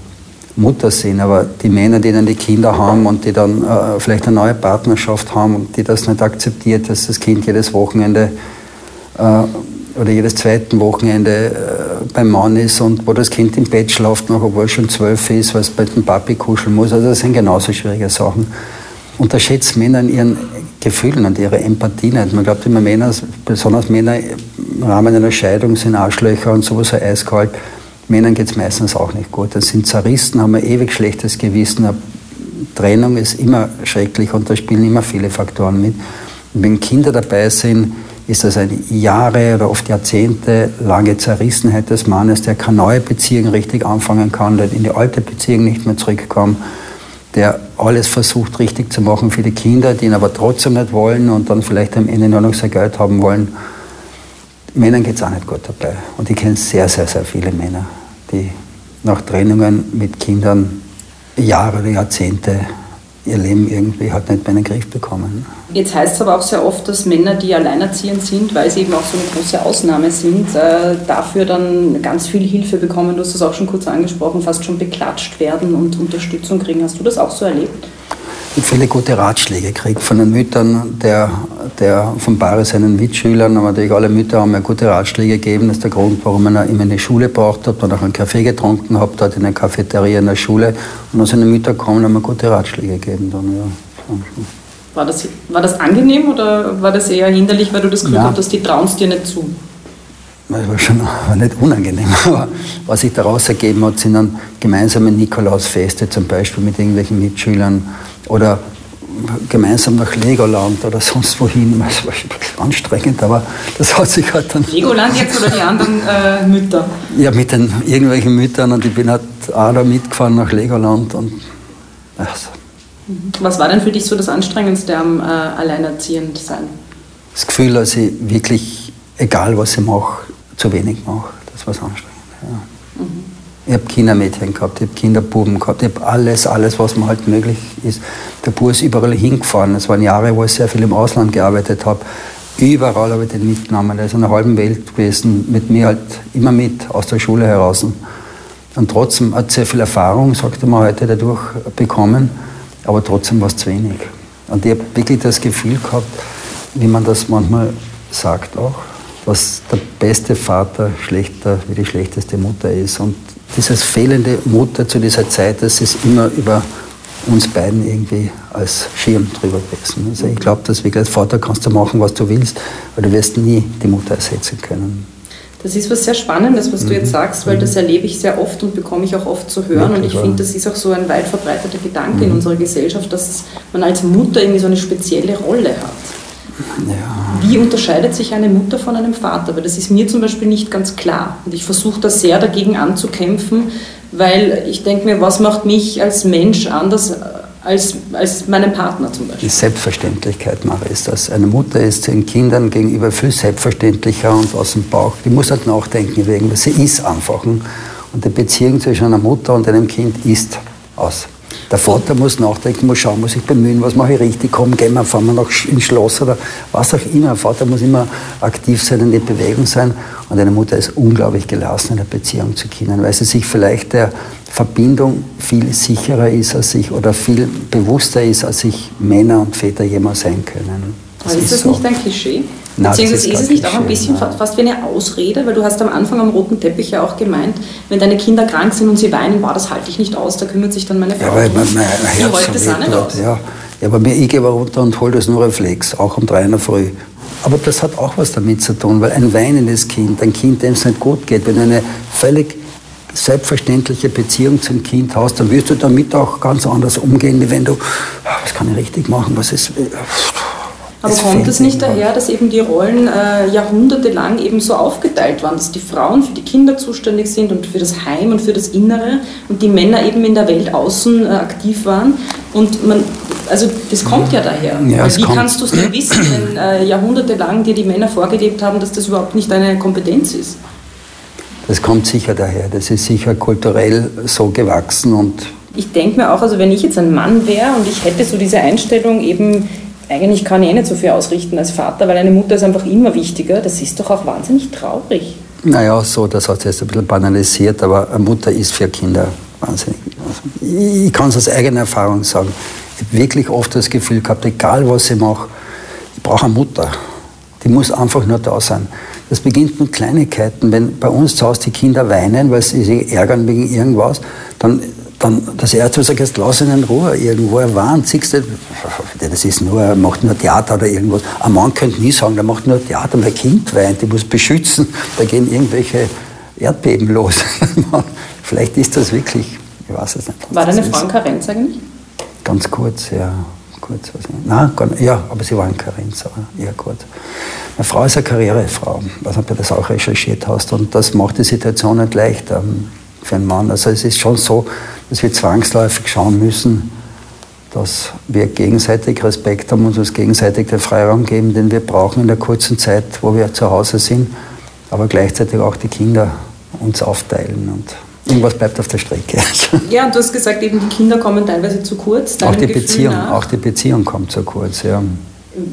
Mutter sind, aber die Männer, die dann die Kinder haben und die dann äh, vielleicht eine neue Partnerschaft haben und die das nicht akzeptiert, dass das Kind jedes Wochenende äh, oder jedes zweite Wochenende äh, beim Mann ist und wo das Kind im Bett schlaft, noch obwohl es schon zwölf ist, weil es bei dem Papi kuscheln muss. Also das sind genauso schwierige Sachen. Unterschätzt Männer in ihren Gefühlen und ihre Empathie nicht. Man glaubt immer, Männer, besonders Männer im Rahmen einer Scheidung sind Arschlöcher und sowas so eiskalt. Männern geht es meistens auch nicht gut. Dann sind zerrissen, haben ein ewig schlechtes Gewissen. Eine Trennung ist immer schrecklich und da spielen immer viele Faktoren mit. Und wenn Kinder dabei sind, ist das eine Jahre oder oft Jahrzehnte lange Zerrissenheit des Mannes, der keine neue Beziehung richtig anfangen kann, der in die alte Beziehung nicht mehr zurückkommt, der alles versucht richtig zu machen für die Kinder, die ihn aber trotzdem nicht wollen und dann vielleicht am Ende nur noch sein Geld haben wollen. Männern geht es auch nicht gut dabei. Und ich kenne sehr, sehr, sehr viele Männer die nach Trennungen mit Kindern Jahre oder Jahrzehnte ihr Leben irgendwie hat nicht mehr in den Griff bekommen. Jetzt heißt es aber auch sehr oft, dass Männer, die alleinerziehend sind, weil sie eben auch so eine große Ausnahme sind, äh, dafür dann ganz viel Hilfe bekommen. Du hast es auch schon kurz angesprochen, fast schon beklatscht werden und Unterstützung kriegen. Hast du das auch so erlebt? Ich habe viele gute Ratschläge gekriegt von den Müttern der, der von Paare seinen Mitschülern, aber natürlich alle Mütter haben mir gute Ratschläge gegeben. Das ist der Grund, warum ich immer in die Schule braucht habe, dann auch einen Kaffee getrunken habe, dort in der Cafeteria in der Schule. Und dann sind die Mütter gekommen und haben mir gute Ratschläge gegeben. Dann, ja. War das, war das angenehm oder war das eher hinderlich, weil du das Gefühl ja. hattest, die trauen es dir nicht zu? Das war schon war nicht unangenehm, [LAUGHS] aber was sich daraus ergeben hat, sind dann gemeinsame Nikolausfeste zum Beispiel mit irgendwelchen Mitschülern oder gemeinsam nach Legoland oder sonst wohin. [LAUGHS] Das war schon ein bisschen anstrengend, aber das hat sich halt dann. Legoland jetzt oder die anderen äh, Mütter? Ja, mit den irgendwelchen Müttern und ich bin halt auch da mitgefahren nach Legoland und also. Was war denn für dich so das Anstrengendste am äh, Alleinerziehendsein? Das Gefühl, dass ich wirklich, egal was ich mache, zu wenig mache. Das war anstrengend. Ja. Mhm. Ich habe Kindermädchen gehabt, ich habe Kinderbuben gehabt, ich habe alles, alles, was mir halt möglich ist. Der Bub ist überall hingefahren. Es waren Jahre, wo ich sehr viel im Ausland gearbeitet habe. Überall habe ich den mitgenommen. Er ist in der halben Welt gewesen, mit mir halt immer mit, aus der Schule heraus. Und trotzdem hat sehr viel Erfahrung, sagte man heute, dadurch bekommen, aber trotzdem war es zu wenig. Und ich habe wirklich das Gefühl gehabt, wie man das manchmal sagt auch, dass der beste Vater schlechter wie die schlechteste Mutter ist. Und dieses fehlende Mutter zu dieser Zeit, das ist immer über uns beiden irgendwie als Schirm drüber gewesen. Also ich glaube, dass wirklich als Vater kannst du machen, was du willst, aber du wirst nie die Mutter ersetzen können. Das ist was sehr Spannendes, was mhm. du jetzt sagst, weil mhm. das erlebe ich sehr oft und bekomme ich auch oft zu hören. Wirklich, und ich finde, das ist auch so ein weit verbreiteter Gedanke mhm. in unserer Gesellschaft, dass man als Mutter irgendwie so eine spezielle Rolle hat. Ja. Wie unterscheidet sich eine Mutter von einem Vater? Weil das ist mir zum Beispiel nicht ganz klar. Und ich versuche da sehr dagegen anzukämpfen, weil ich denke mir, was macht mich als Mensch anders als, als meinen Partner zum Beispiel? Die Selbstverständlichkeit, Mara, ist das. Eine Mutter ist den Kindern gegenüber viel selbstverständlicher und aus dem Bauch. Die muss halt nachdenken wegen, dass sie ist einfach. Und die Beziehung zwischen einer Mutter und einem Kind ist aus. Der Vater muss nachdenken, muss schauen, muss sich bemühen, was mache ich richtig, komm, gehen wir, fahren wir noch ins Schloss oder was auch immer. Der Vater muss immer aktiv sein und in Bewegung sein. Und eine Mutter ist unglaublich gelassen in der Beziehung zu Kindern, weil sie sich vielleicht der Verbindung viel sicherer ist als sich oder viel bewusster ist, als sich Männer und Väter jemals sein können. Das Aber ist, ist das so. nicht ein Klischee? Beziehungsweise ist, ist es nicht auch ein bisschen nein. fast wie eine Ausrede, weil du hast am Anfang am roten Teppich ja auch gemeint, wenn deine Kinder krank sind und sie weinen, war das halte ich nicht aus, da kümmert sich dann meine Frau. Ja, weil mein, mein Herz das auch nicht aus. Ja. ja, aber mir, ich gehe runter und hole das nur Reflex, auch um drei in der Früh. Aber das hat auch was damit zu tun, weil ein weinendes Kind, ein Kind, dem es nicht gut geht, wenn du eine völlig selbstverständliche Beziehung zum Kind hast, dann wirst du damit auch ganz anders umgehen, wie wenn du, ah, was kann ich richtig machen, was ist, aber es kommt es nicht daher, dass eben die Rollen äh, jahrhundertelang eben so aufgeteilt waren, dass die Frauen für die Kinder zuständig sind und für das Heim und für das Innere und die Männer eben in der Welt außen äh, aktiv waren? Und man, also das kommt ja daher. Ja, wie kannst du es denn wissen, wenn äh, jahrhundertelang dir die Männer vorgelebt haben, dass das überhaupt nicht deine Kompetenz ist? Das kommt sicher daher. Das ist sicher kulturell so gewachsen und ich denke mir auch, also wenn ich jetzt ein Mann wäre und ich hätte so diese Einstellung eben, eigentlich kann ich eh nicht so viel ausrichten als Vater, weil eine Mutter ist einfach immer wichtiger. Das ist doch auch wahnsinnig traurig. Naja, so, das hat sich jetzt ein bisschen banalisiert, aber eine Mutter ist für Kinder wahnsinnig. Ich kann es aus eigener Erfahrung sagen. Ich habe wirklich oft das Gefühl gehabt, egal was ich mache, ich brauche eine Mutter. Die muss einfach nur da sein. Das beginnt mit Kleinigkeiten. Wenn bei uns zu Hause die Kinder weinen, weil sie sich ärgern wegen irgendwas, dann dann das jetzt lass ihn in Ruhe. Irgendwo er warnt, siehst du, das ist nur, er macht nur Theater oder irgendwas. Ein Mann könnte nie sagen, der macht nur Theater, mein Kind weint, die muss beschützen, da gehen irgendwelche Erdbeben los. [LAUGHS] Vielleicht ist das wirklich, ich weiß es nicht. War deine Frau in Karenz eigentlich? Ganz kurz, ja. Kurz, was Nein, ja, aber sie war in Karenz, aber eher kurz. Meine Frau ist eine Karrierefrau, was du das auch recherchiert hast, und das macht die Situation nicht leicht ähm, für einen Mann. Also es ist schon so, dass wir zwangsläufig schauen müssen, dass wir gegenseitig Respekt haben und uns gegenseitig den Freiraum geben, den wir brauchen in der kurzen Zeit, wo wir zu Hause sind, aber gleichzeitig auch die Kinder uns aufteilen. Und Irgendwas bleibt auf der Strecke. [LAUGHS] Ja, und du hast gesagt, eben die Kinder kommen teilweise zu kurz. Auch die, Beziehung, auch die Beziehung kommt zu kurz, ja.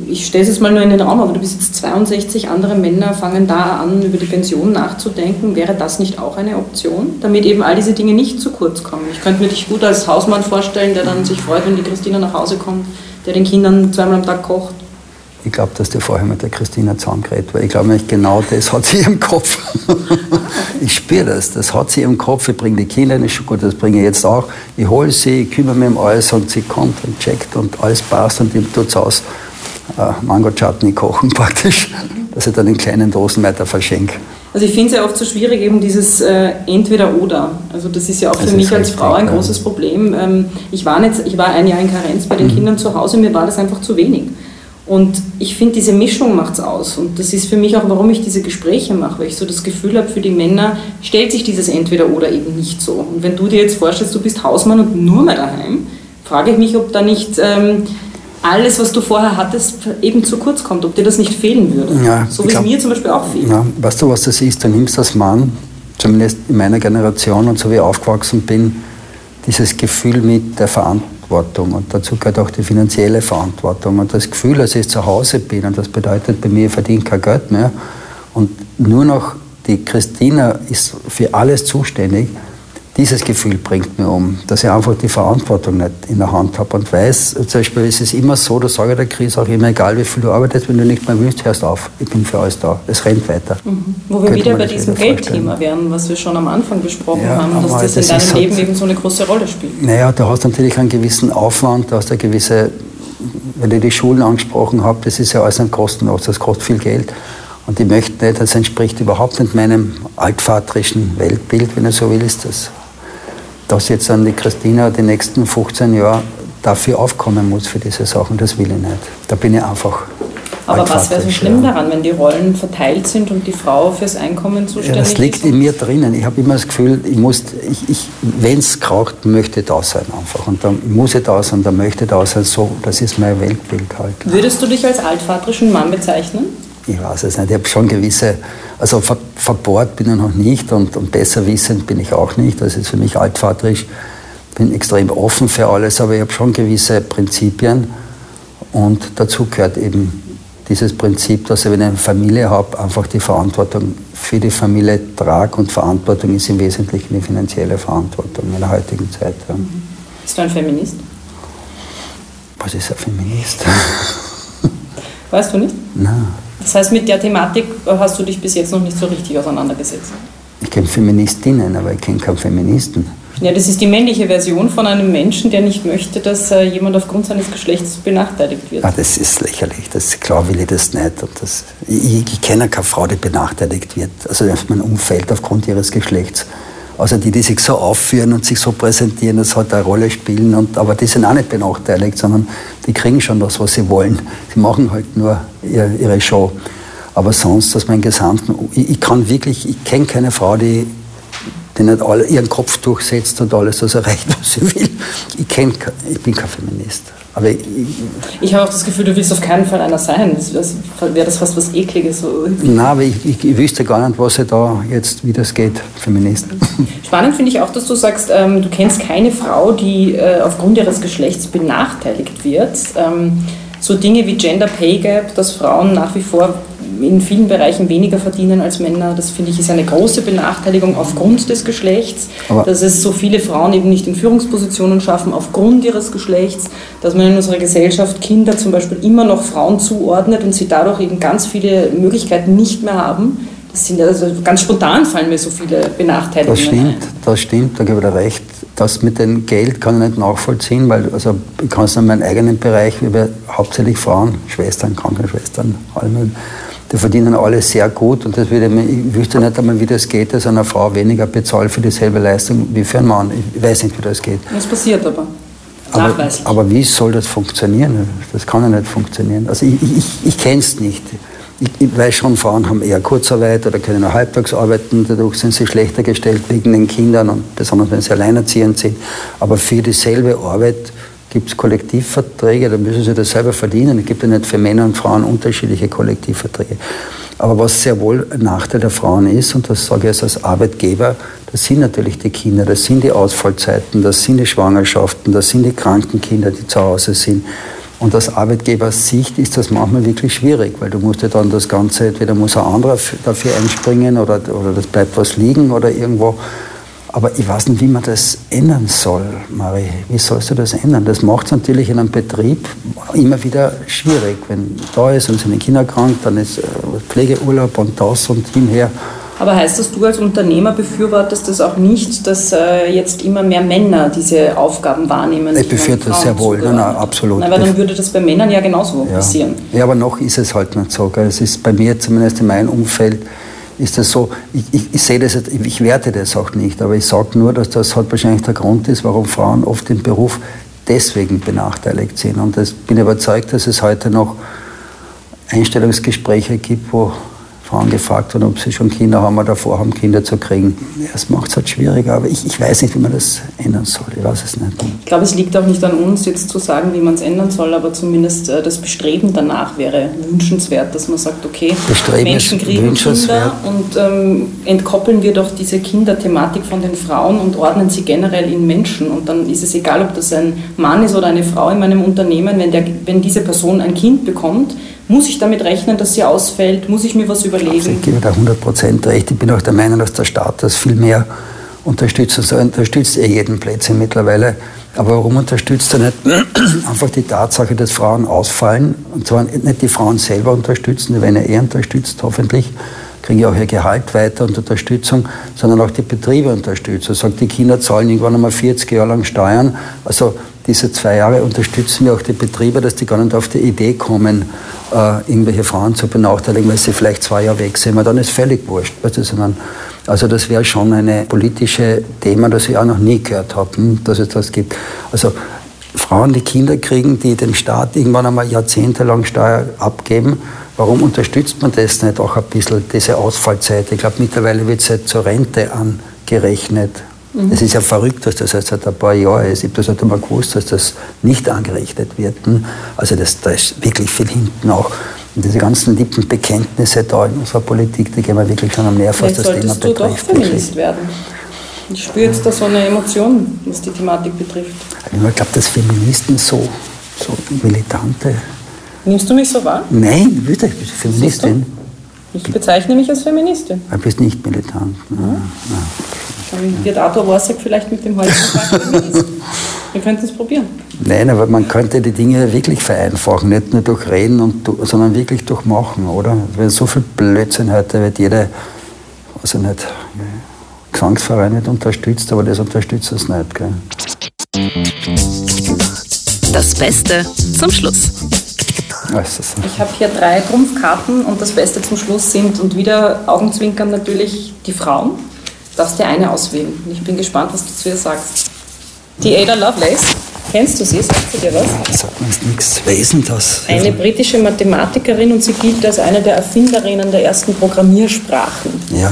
Ich stelle es jetzt mal nur in den Raum, aber du bist jetzt 62, andere Männer fangen da an, über die Pension nachzudenken. Wäre das nicht auch eine Option, damit eben all diese Dinge nicht zu kurz kommen? Ich könnte mir dich gut als Hausmann vorstellen, der dann sich freut, wenn die Christina nach Hause kommt, der den Kindern zweimal am Tag kocht. Ich glaube, dass der vorher mit der Christina zusammengeredet weil ich glaube genau das hat sie im Kopf. [LAUGHS] ich spüre das, das hat sie im Kopf. Ich bringe die Kinder in die Schule, das bringe ich jetzt auch. Ich hole sie, ich kümmere mich um alles und sie kommt und checkt und alles passt und ich tue es aus Mango-Chutney kochen [LAUGHS] praktisch, dass ich dann in kleinen Dosen weiter verschenke. Also ich finde es ja oft so schwierig, eben dieses äh, Entweder-Oder. Also das ist ja auch für mich als Frau ein großes Problem. Ähm, ich, war nicht, ich war ein Jahr in Karenz bei den mhm. Kindern zu Hause, mir war das einfach zu wenig. Und ich finde, diese Mischung macht es aus. Und das ist für mich auch, warum ich diese Gespräche mache, weil ich so das Gefühl habe, für die Männer stellt sich dieses Entweder-Oder eben nicht so. Und wenn du dir jetzt vorstellst, du bist Hausmann und nur mehr daheim, frage ich mich, ob da nicht... Ähm, alles, was du vorher hattest, eben zu kurz kommt, ob dir das nicht fehlen würde. Ja, so wie es mir zum Beispiel auch fehlt. Ja, weißt du, was das ist? Du nimmst als Mann, zumindest in meiner Generation und so wie ich aufgewachsen bin, dieses Gefühl mit der Verantwortung und dazu gehört auch die finanzielle Verantwortung und das Gefühl, dass ich zu Hause bin und das bedeutet bei mir, ich verdiene kein Geld mehr und nur noch die Christina ist für alles zuständig dieses Gefühl bringt mir um, dass ich einfach die Verantwortung nicht in der Hand habe und weiß, zum Beispiel ist es immer so, das sage ich der Krise auch immer, egal wie viel du arbeitest, wenn du nicht mehr willst, hörst auf, ich bin für alles da, es rennt weiter. Mhm. Wo wir wieder bei diesem Geldthema wären, was wir schon am Anfang besprochen ja, haben, dass das, das in deinem Leben halt, eben so eine große Rolle spielt. Naja, du hast natürlich einen gewissen Aufwand, du hast eine gewisse, wenn ich die Schulen angesprochen habe, das ist ja alles ein kostenlos, das kostet viel Geld. Und ich möchte nicht, das entspricht überhaupt nicht meinem altvaterischen Weltbild, wenn du so willst. Das dass jetzt an die Christina die nächsten 15 Jahre dafür aufkommen muss für diese Sachen, das will ich nicht. Da bin ich einfach. Aber was wäre so schlimm ja. daran, wenn die Rollen verteilt sind und die Frau fürs Einkommen zuständig ja, das liegt ist? in mir drinnen. Ich habe immer das Gefühl, ich muss, ich, ich, wenn es kraucht, möchte ich da sein einfach. Und dann muss ich da sein, dann möchte ich da sein. So, das ist mein Weltbild halt. Würdest du dich als altvaterischen Mann bezeichnen? Ich weiß es nicht. Ich habe schon gewisse, also ver, verbohrt bin ich noch nicht und, und besser wissend bin ich auch nicht. Das ist für mich altvaterisch. Ich bin extrem offen für alles, aber ich habe schon gewisse Prinzipien und dazu gehört eben dieses Prinzip, dass ich, wenn ich eine Familie habe, einfach die Verantwortung für die Familie trage und Verantwortung ist im Wesentlichen die finanzielle Verantwortung in der heutigen Zeit. Ja. Bist du ein Feminist? Was ist ein Feminist? Weißt du nicht? Nein. Das heißt, mit der Thematik hast du dich bis jetzt noch nicht so richtig auseinandergesetzt. Ich kenne Feministinnen, aber ich kenne keinen Feministen. Ja, das ist die männliche Version von einem Menschen, der nicht möchte, dass äh, jemand aufgrund seines Geschlechts benachteiligt wird. Ah, das ist lächerlich. Das, klar will ich das nicht. Und das, ich, ich kenne keine Frau, die benachteiligt wird. Also mein Umfeld aufgrund ihres Geschlechts. Also die, die sich so aufführen und sich so präsentieren, das hat eine Rolle spielen. Und, aber die sind auch nicht benachteiligt, sondern die kriegen schon das, was sie wollen. Sie machen halt nur ihre, ihre Show. Aber sonst, dass mein gesamten, ich, ich kann wirklich, ich kenne keine Frau, die, die nicht alle, ihren Kopf durchsetzt und alles das erreicht, [LAUGHS] was sie will. Ich, kenn, ich bin kein Feminist. Aber ich, ich habe auch das Gefühl, du willst auf keinen Fall einer sein. Das, wäre das fast was Ekliges. Nein, aber ich, ich, ich, wüsste gar nicht, was ich da jetzt, wie das geht, Feminist. [LAUGHS] Spannend finde ich auch, dass du sagst, ähm, du kennst keine Frau, die äh, aufgrund ihres Geschlechts benachteiligt wird. Ähm, so Dinge wie Gender Pay Gap, dass Frauen nach wie vor in vielen Bereichen weniger verdienen als Männer. Das finde ich ist eine große Benachteiligung aufgrund des Geschlechts, Aber dass es so viele Frauen eben nicht in Führungspositionen schaffen aufgrund ihres Geschlechts, dass man in unserer Gesellschaft Kinder zum Beispiel immer noch Frauen zuordnet und sie dadurch eben ganz viele Möglichkeiten nicht mehr haben. Das sind also ganz spontan fallen mir so viele Benachteiligungen. Das stimmt, das stimmt, da gebe ich dir recht. Das mit dem Geld kann ich nicht nachvollziehen, weil also ich kann es in meinem eigenen Bereich, wir hauptsächlich Frauen, Schwestern, Krankenschwestern, allem die verdienen alle sehr gut und das würde, ich wüsste nicht einmal, wie das geht, dass eine Frau weniger bezahlt für dieselbe Leistung wie für einen Mann. Ich weiß nicht, wie das geht. Das passiert aber. Aber, aber wie soll das funktionieren? Das kann ja nicht funktionieren. Also ich, ich, ich kenne es nicht. Ich, ich, weiß schon, Frauen haben eher Kurzarbeit oder können nur halbtags arbeiten, dadurch sind sie schlechter gestellt wegen den Kindern und besonders wenn sie alleinerziehend sind. Aber für dieselbe Arbeit gibt es Kollektivverträge, da müssen sie das selber verdienen. Es gibt ja nicht für Männer und Frauen unterschiedliche Kollektivverträge. Aber was sehr wohl ein Nachteil der Frauen ist, und das sage ich jetzt als Arbeitgeber, das sind natürlich die Kinder, das sind die Ausfallzeiten, das sind die Schwangerschaften, das sind die kranken Kinder, die zu Hause sind. Und aus Arbeitgebersicht ist das manchmal wirklich schwierig, weil du musst ja dann das Ganze, entweder muss ein anderer dafür einspringen oder, oder das bleibt was liegen oder irgendwo. Aber ich weiß nicht, wie man das ändern soll, Marie. Wie sollst du das ändern? Das macht es natürlich in einem Betrieb immer wieder schwierig. Wenn da ist und sind die Kinder krank, dann ist äh, Pflegeurlaub und das und hinher. Aber heißt das, du als Unternehmer befürwortest das auch nicht, dass äh, jetzt immer mehr Männer diese Aufgaben wahrnehmen? Ich befürworte das sehr wohl, nein, nein, absolut. Aber dann würde das bei Männern ja genauso ja. passieren. Ja, aber noch ist es halt nicht so. Gell? Es ist bei mir, zumindest in meinem Umfeld, ist das so, ich, ich, ich sehe das, ich werte das auch nicht, aber ich sage nur, dass das halt wahrscheinlich der Grund ist, warum Frauen oft im Beruf deswegen benachteiligt sind. Und ich bin überzeugt, dass es heute noch Einstellungsgespräche gibt, wo Frauen gefragt wurden, ob sie schon Kinder haben oder vorhaben, Kinder zu kriegen. Das macht es halt schwieriger, aber ich, ich weiß nicht, wie man das ändern soll. Ich weiß es nicht. Ich glaube, es liegt auch nicht an uns, jetzt zu sagen, wie man es ändern soll, aber zumindest äh, das Bestreben danach wäre wünschenswert, dass man sagt, okay, Bestreben Menschen kriegen Kinder und ähm, entkoppeln wir doch diese Kinderthematik von den Frauen und ordnen sie generell in Menschen. Und dann ist es egal, ob das ein Mann ist oder eine Frau in meinem Unternehmen, wenn, der, wenn diese Person ein Kind bekommt, muss ich damit rechnen, dass sie ausfällt? Muss ich mir was überlegen? Ich gebe da 100% recht. Ich bin auch der Meinung, dass der Staat das viel mehr unterstützt. Also unterstützt er jeden Plätzchen mittlerweile. Aber warum unterstützt er nicht [CLEARS THROAT] einfach die Tatsache, dass Frauen ausfallen? Und zwar nicht die Frauen selber unterstützen, die werden ja eher unterstützt, hoffentlich kriegen ja auch ihr Gehalt weiter und Unterstützung, sondern auch die Betriebe unterstützen. Also sagt, die Kinder zahlen irgendwann einmal 40 Jahre lang Steuern. Also diese zwei Jahre unterstützen wir auch die Betriebe, dass die gar nicht auf die Idee kommen, äh, irgendwelche Frauen zu benachteiligen, weil sie vielleicht zwei Jahre weg sind. Aber dann ist völlig wurscht. Also das wäre schon ein politisches Thema, das ich auch noch nie gehört habe, hm, dass es das gibt. Also Frauen, die Kinder kriegen, die dem Staat irgendwann einmal jahrzehntelang Steuer abgeben, warum unterstützt man das nicht auch ein bisschen, diese Ausfallzeit? Ich glaube, mittlerweile wird es ja zur Rente angerechnet. Mhm. Es ist ja verrückt, dass das seit ein paar Jahren ist. Ich habe das halt einmal gewusst, dass das nicht angerechnet wird. Hm? Also das, da ist wirklich viel hinten auch. Und diese ganzen lieben Bekenntnisse da in unserer Politik, die gehen wir wirklich schon am Nerv, was das Thema betrifft. du doch Feminist werden. Ich spüre jetzt da so eine Emotion, was die Thematik betrifft. Ich glaube, dass Feministen so, so militante... Nimmst du mich so wahr? Nein, bitte, ich bin Feministin. Ich bezeichne mich als Feministin. Du bist nicht militant. Nein, ja. Dann wird Arthur Warsack vielleicht mit dem heutigen Tag [LAUGHS] Wir könnten es probieren. Nein, aber man könnte die Dinge wirklich vereinfachen, nicht nur durch Reden, und, sondern wirklich durch Machen, oder? Weil so viel Blödsinn heute wird jeder, also nicht, Gesangsverein nicht unterstützt, aber das unterstützt es nicht. Gell? Das Beste zum Schluss. Ich habe hier drei Trumpfkarten und das Beste zum Schluss sind und wieder Augenzwinkern natürlich die Frauen darfst dir eine auswählen. Ich bin gespannt, was du zu ihr sagst. Die Ada Lovelace, kennst du sie? Sagt sie dir was? Ja, sagt mir nichts. Wer ist denn das? Eine britische Mathematikerin und sie gilt als eine der Erfinderinnen der ersten Programmiersprachen. Ja.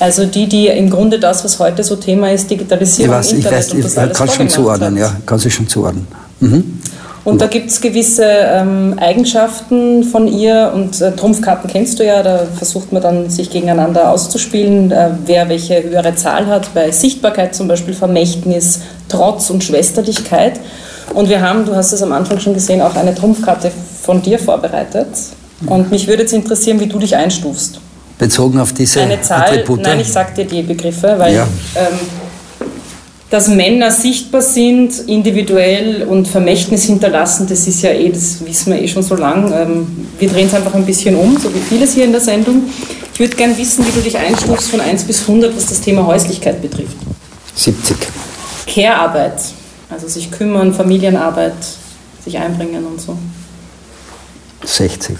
Also die, die im Grunde das, was heute so Thema ist, Digitalisierung, ich weiß, Internet ich weiß, und das ich, alles kann schon zuordnen, hat. ja, kann sie schon zuordnen. Mhm. Und da gibt es gewisse ähm, Eigenschaften von ihr und äh, Trumpfkarten kennst du ja, da versucht man dann sich gegeneinander auszuspielen, äh, wer welche höhere Zahl hat, bei Sichtbarkeit zum Beispiel Vermächtnis, Trotz und Schwesterlichkeit. Und wir haben, du hast es am Anfang schon gesehen, auch eine Trumpfkarte von dir vorbereitet. Und mich würde jetzt interessieren, wie du dich einstufst. Bezogen auf diese eine Zahl, Attribute? Nein, ich sag dir die Begriffe, weil ja. ähm, dass Männer sichtbar sind, individuell und Vermächtnis hinterlassen, das ist ja eh, das wissen wir eh schon so lang. Ähm, wir drehen es einfach ein bisschen um, so wie vieles hier in der Sendung. Ich würde gerne wissen, wie du dich einstufst von 1 bis 100, was das Thema Häuslichkeit betrifft. 70. Care-Arbeit, also sich kümmern, Familienarbeit, sich einbringen und so. 60.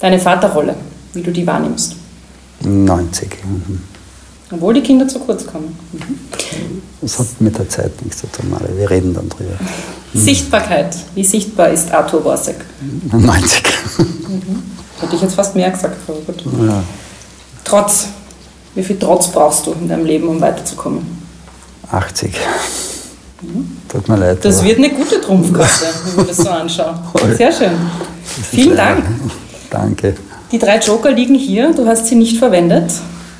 Deine Vaterrolle, wie du die wahrnimmst. 90. Mhm. Obwohl die Kinder zu kurz kommen. Mhm. Das hat mit der Zeit nichts zu tun, aber wir reden dann drüber. Mhm. [LAUGHS] Sichtbarkeit. Wie sichtbar ist Arthur Borsek? 90. [LAUGHS] Mhm. Hätte ich jetzt fast mehr gesagt, aber gut. Ja. Trotz. Wie viel Trotz brauchst du in deinem Leben, um weiterzukommen? 80. Mhm. Tut mir leid. Das wird eine gute Trumpfkarte, wenn man das so anschaut. [LAUGHS] Sehr schön. Vielen Dank. Danke. Die drei Joker liegen hier, du hast sie nicht verwendet.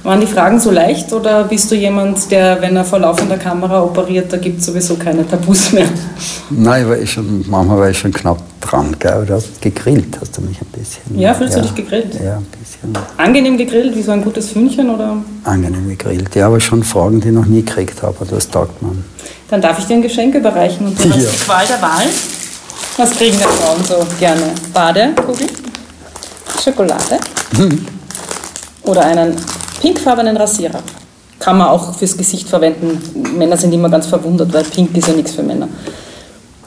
Waren die Fragen so leicht oder bist du jemand, der, wenn er vor laufender Kamera operiert, da gibt es sowieso keine Tabus mehr? Nein, war ich schon, manchmal war ich schon knapp dran, gell? Du hast gegrillt, hast du mich ein bisschen. Ja, fühlst du dich gegrillt? Ja, ein bisschen. Angenehm gegrillt, wie so ein gutes Hühnchen oder? Angenehm gegrillt. Ja, aber schon Fragen, die ich noch nie gekriegt habe. Das taugt man. Dann darf ich dir ein Geschenk überreichen und du Ja. hast die Qual der Wahl. Was kriegen wir Frauen so gerne? Badekugel, Schokolade oder einen pinkfarbenen Rasierer. Kann man auch fürs Gesicht verwenden. Männer sind immer ganz verwundert, weil pink ist ja nichts für Männer.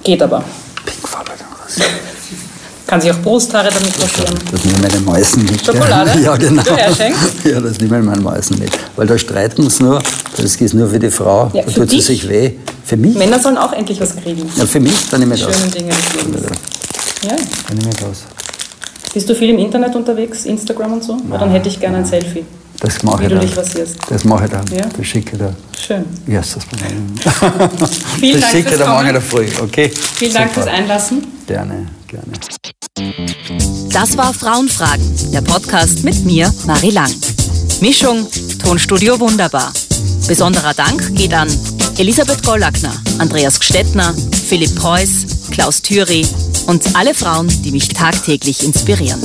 Geht aber. Pinkfarbe. Das, [LAUGHS] Kann sich auch Brusthaare damit rasieren. das nehmen meine Mäusen mit. gell? Schokolade? [LAUGHS] Ja, genau. Du herschenkst? [LAUGHS] Ja, das nehmen meine Mäusen mit. Weil da streiten sie nur, das ist nur für die Frau, Ja, da tut sie sich weh. Für mich? Männer sollen auch endlich was kriegen. Ja, für mich, dann nehme ich das. Schönen Dinge des Lebens. Ja. Dann nehme ich das. Bist du viel im Internet unterwegs, Instagram und so? Weil dann hätte ich gerne ein Selfie. Das mache Wie ich du dann. dich rasierst. Das mache ich dann. Ja? Das schicke ich dann. Schön. Ja, ist das Problem. [LAUGHS] Vielen das Dank schicke ich dann morgen in der Früh. Okay? Vielen Dank Super. fürs Einlassen. Gerne, gerne. Das war Frauenfragen, der Podcast mit mir, Marie Lang. Mischung, Tonstudio Wunderbar. Besonderer Dank geht an Elisabeth Gollackner, Andreas Gstettner, Philipp Preuß, Klaus Thüry und alle Frauen, die mich tagtäglich inspirieren.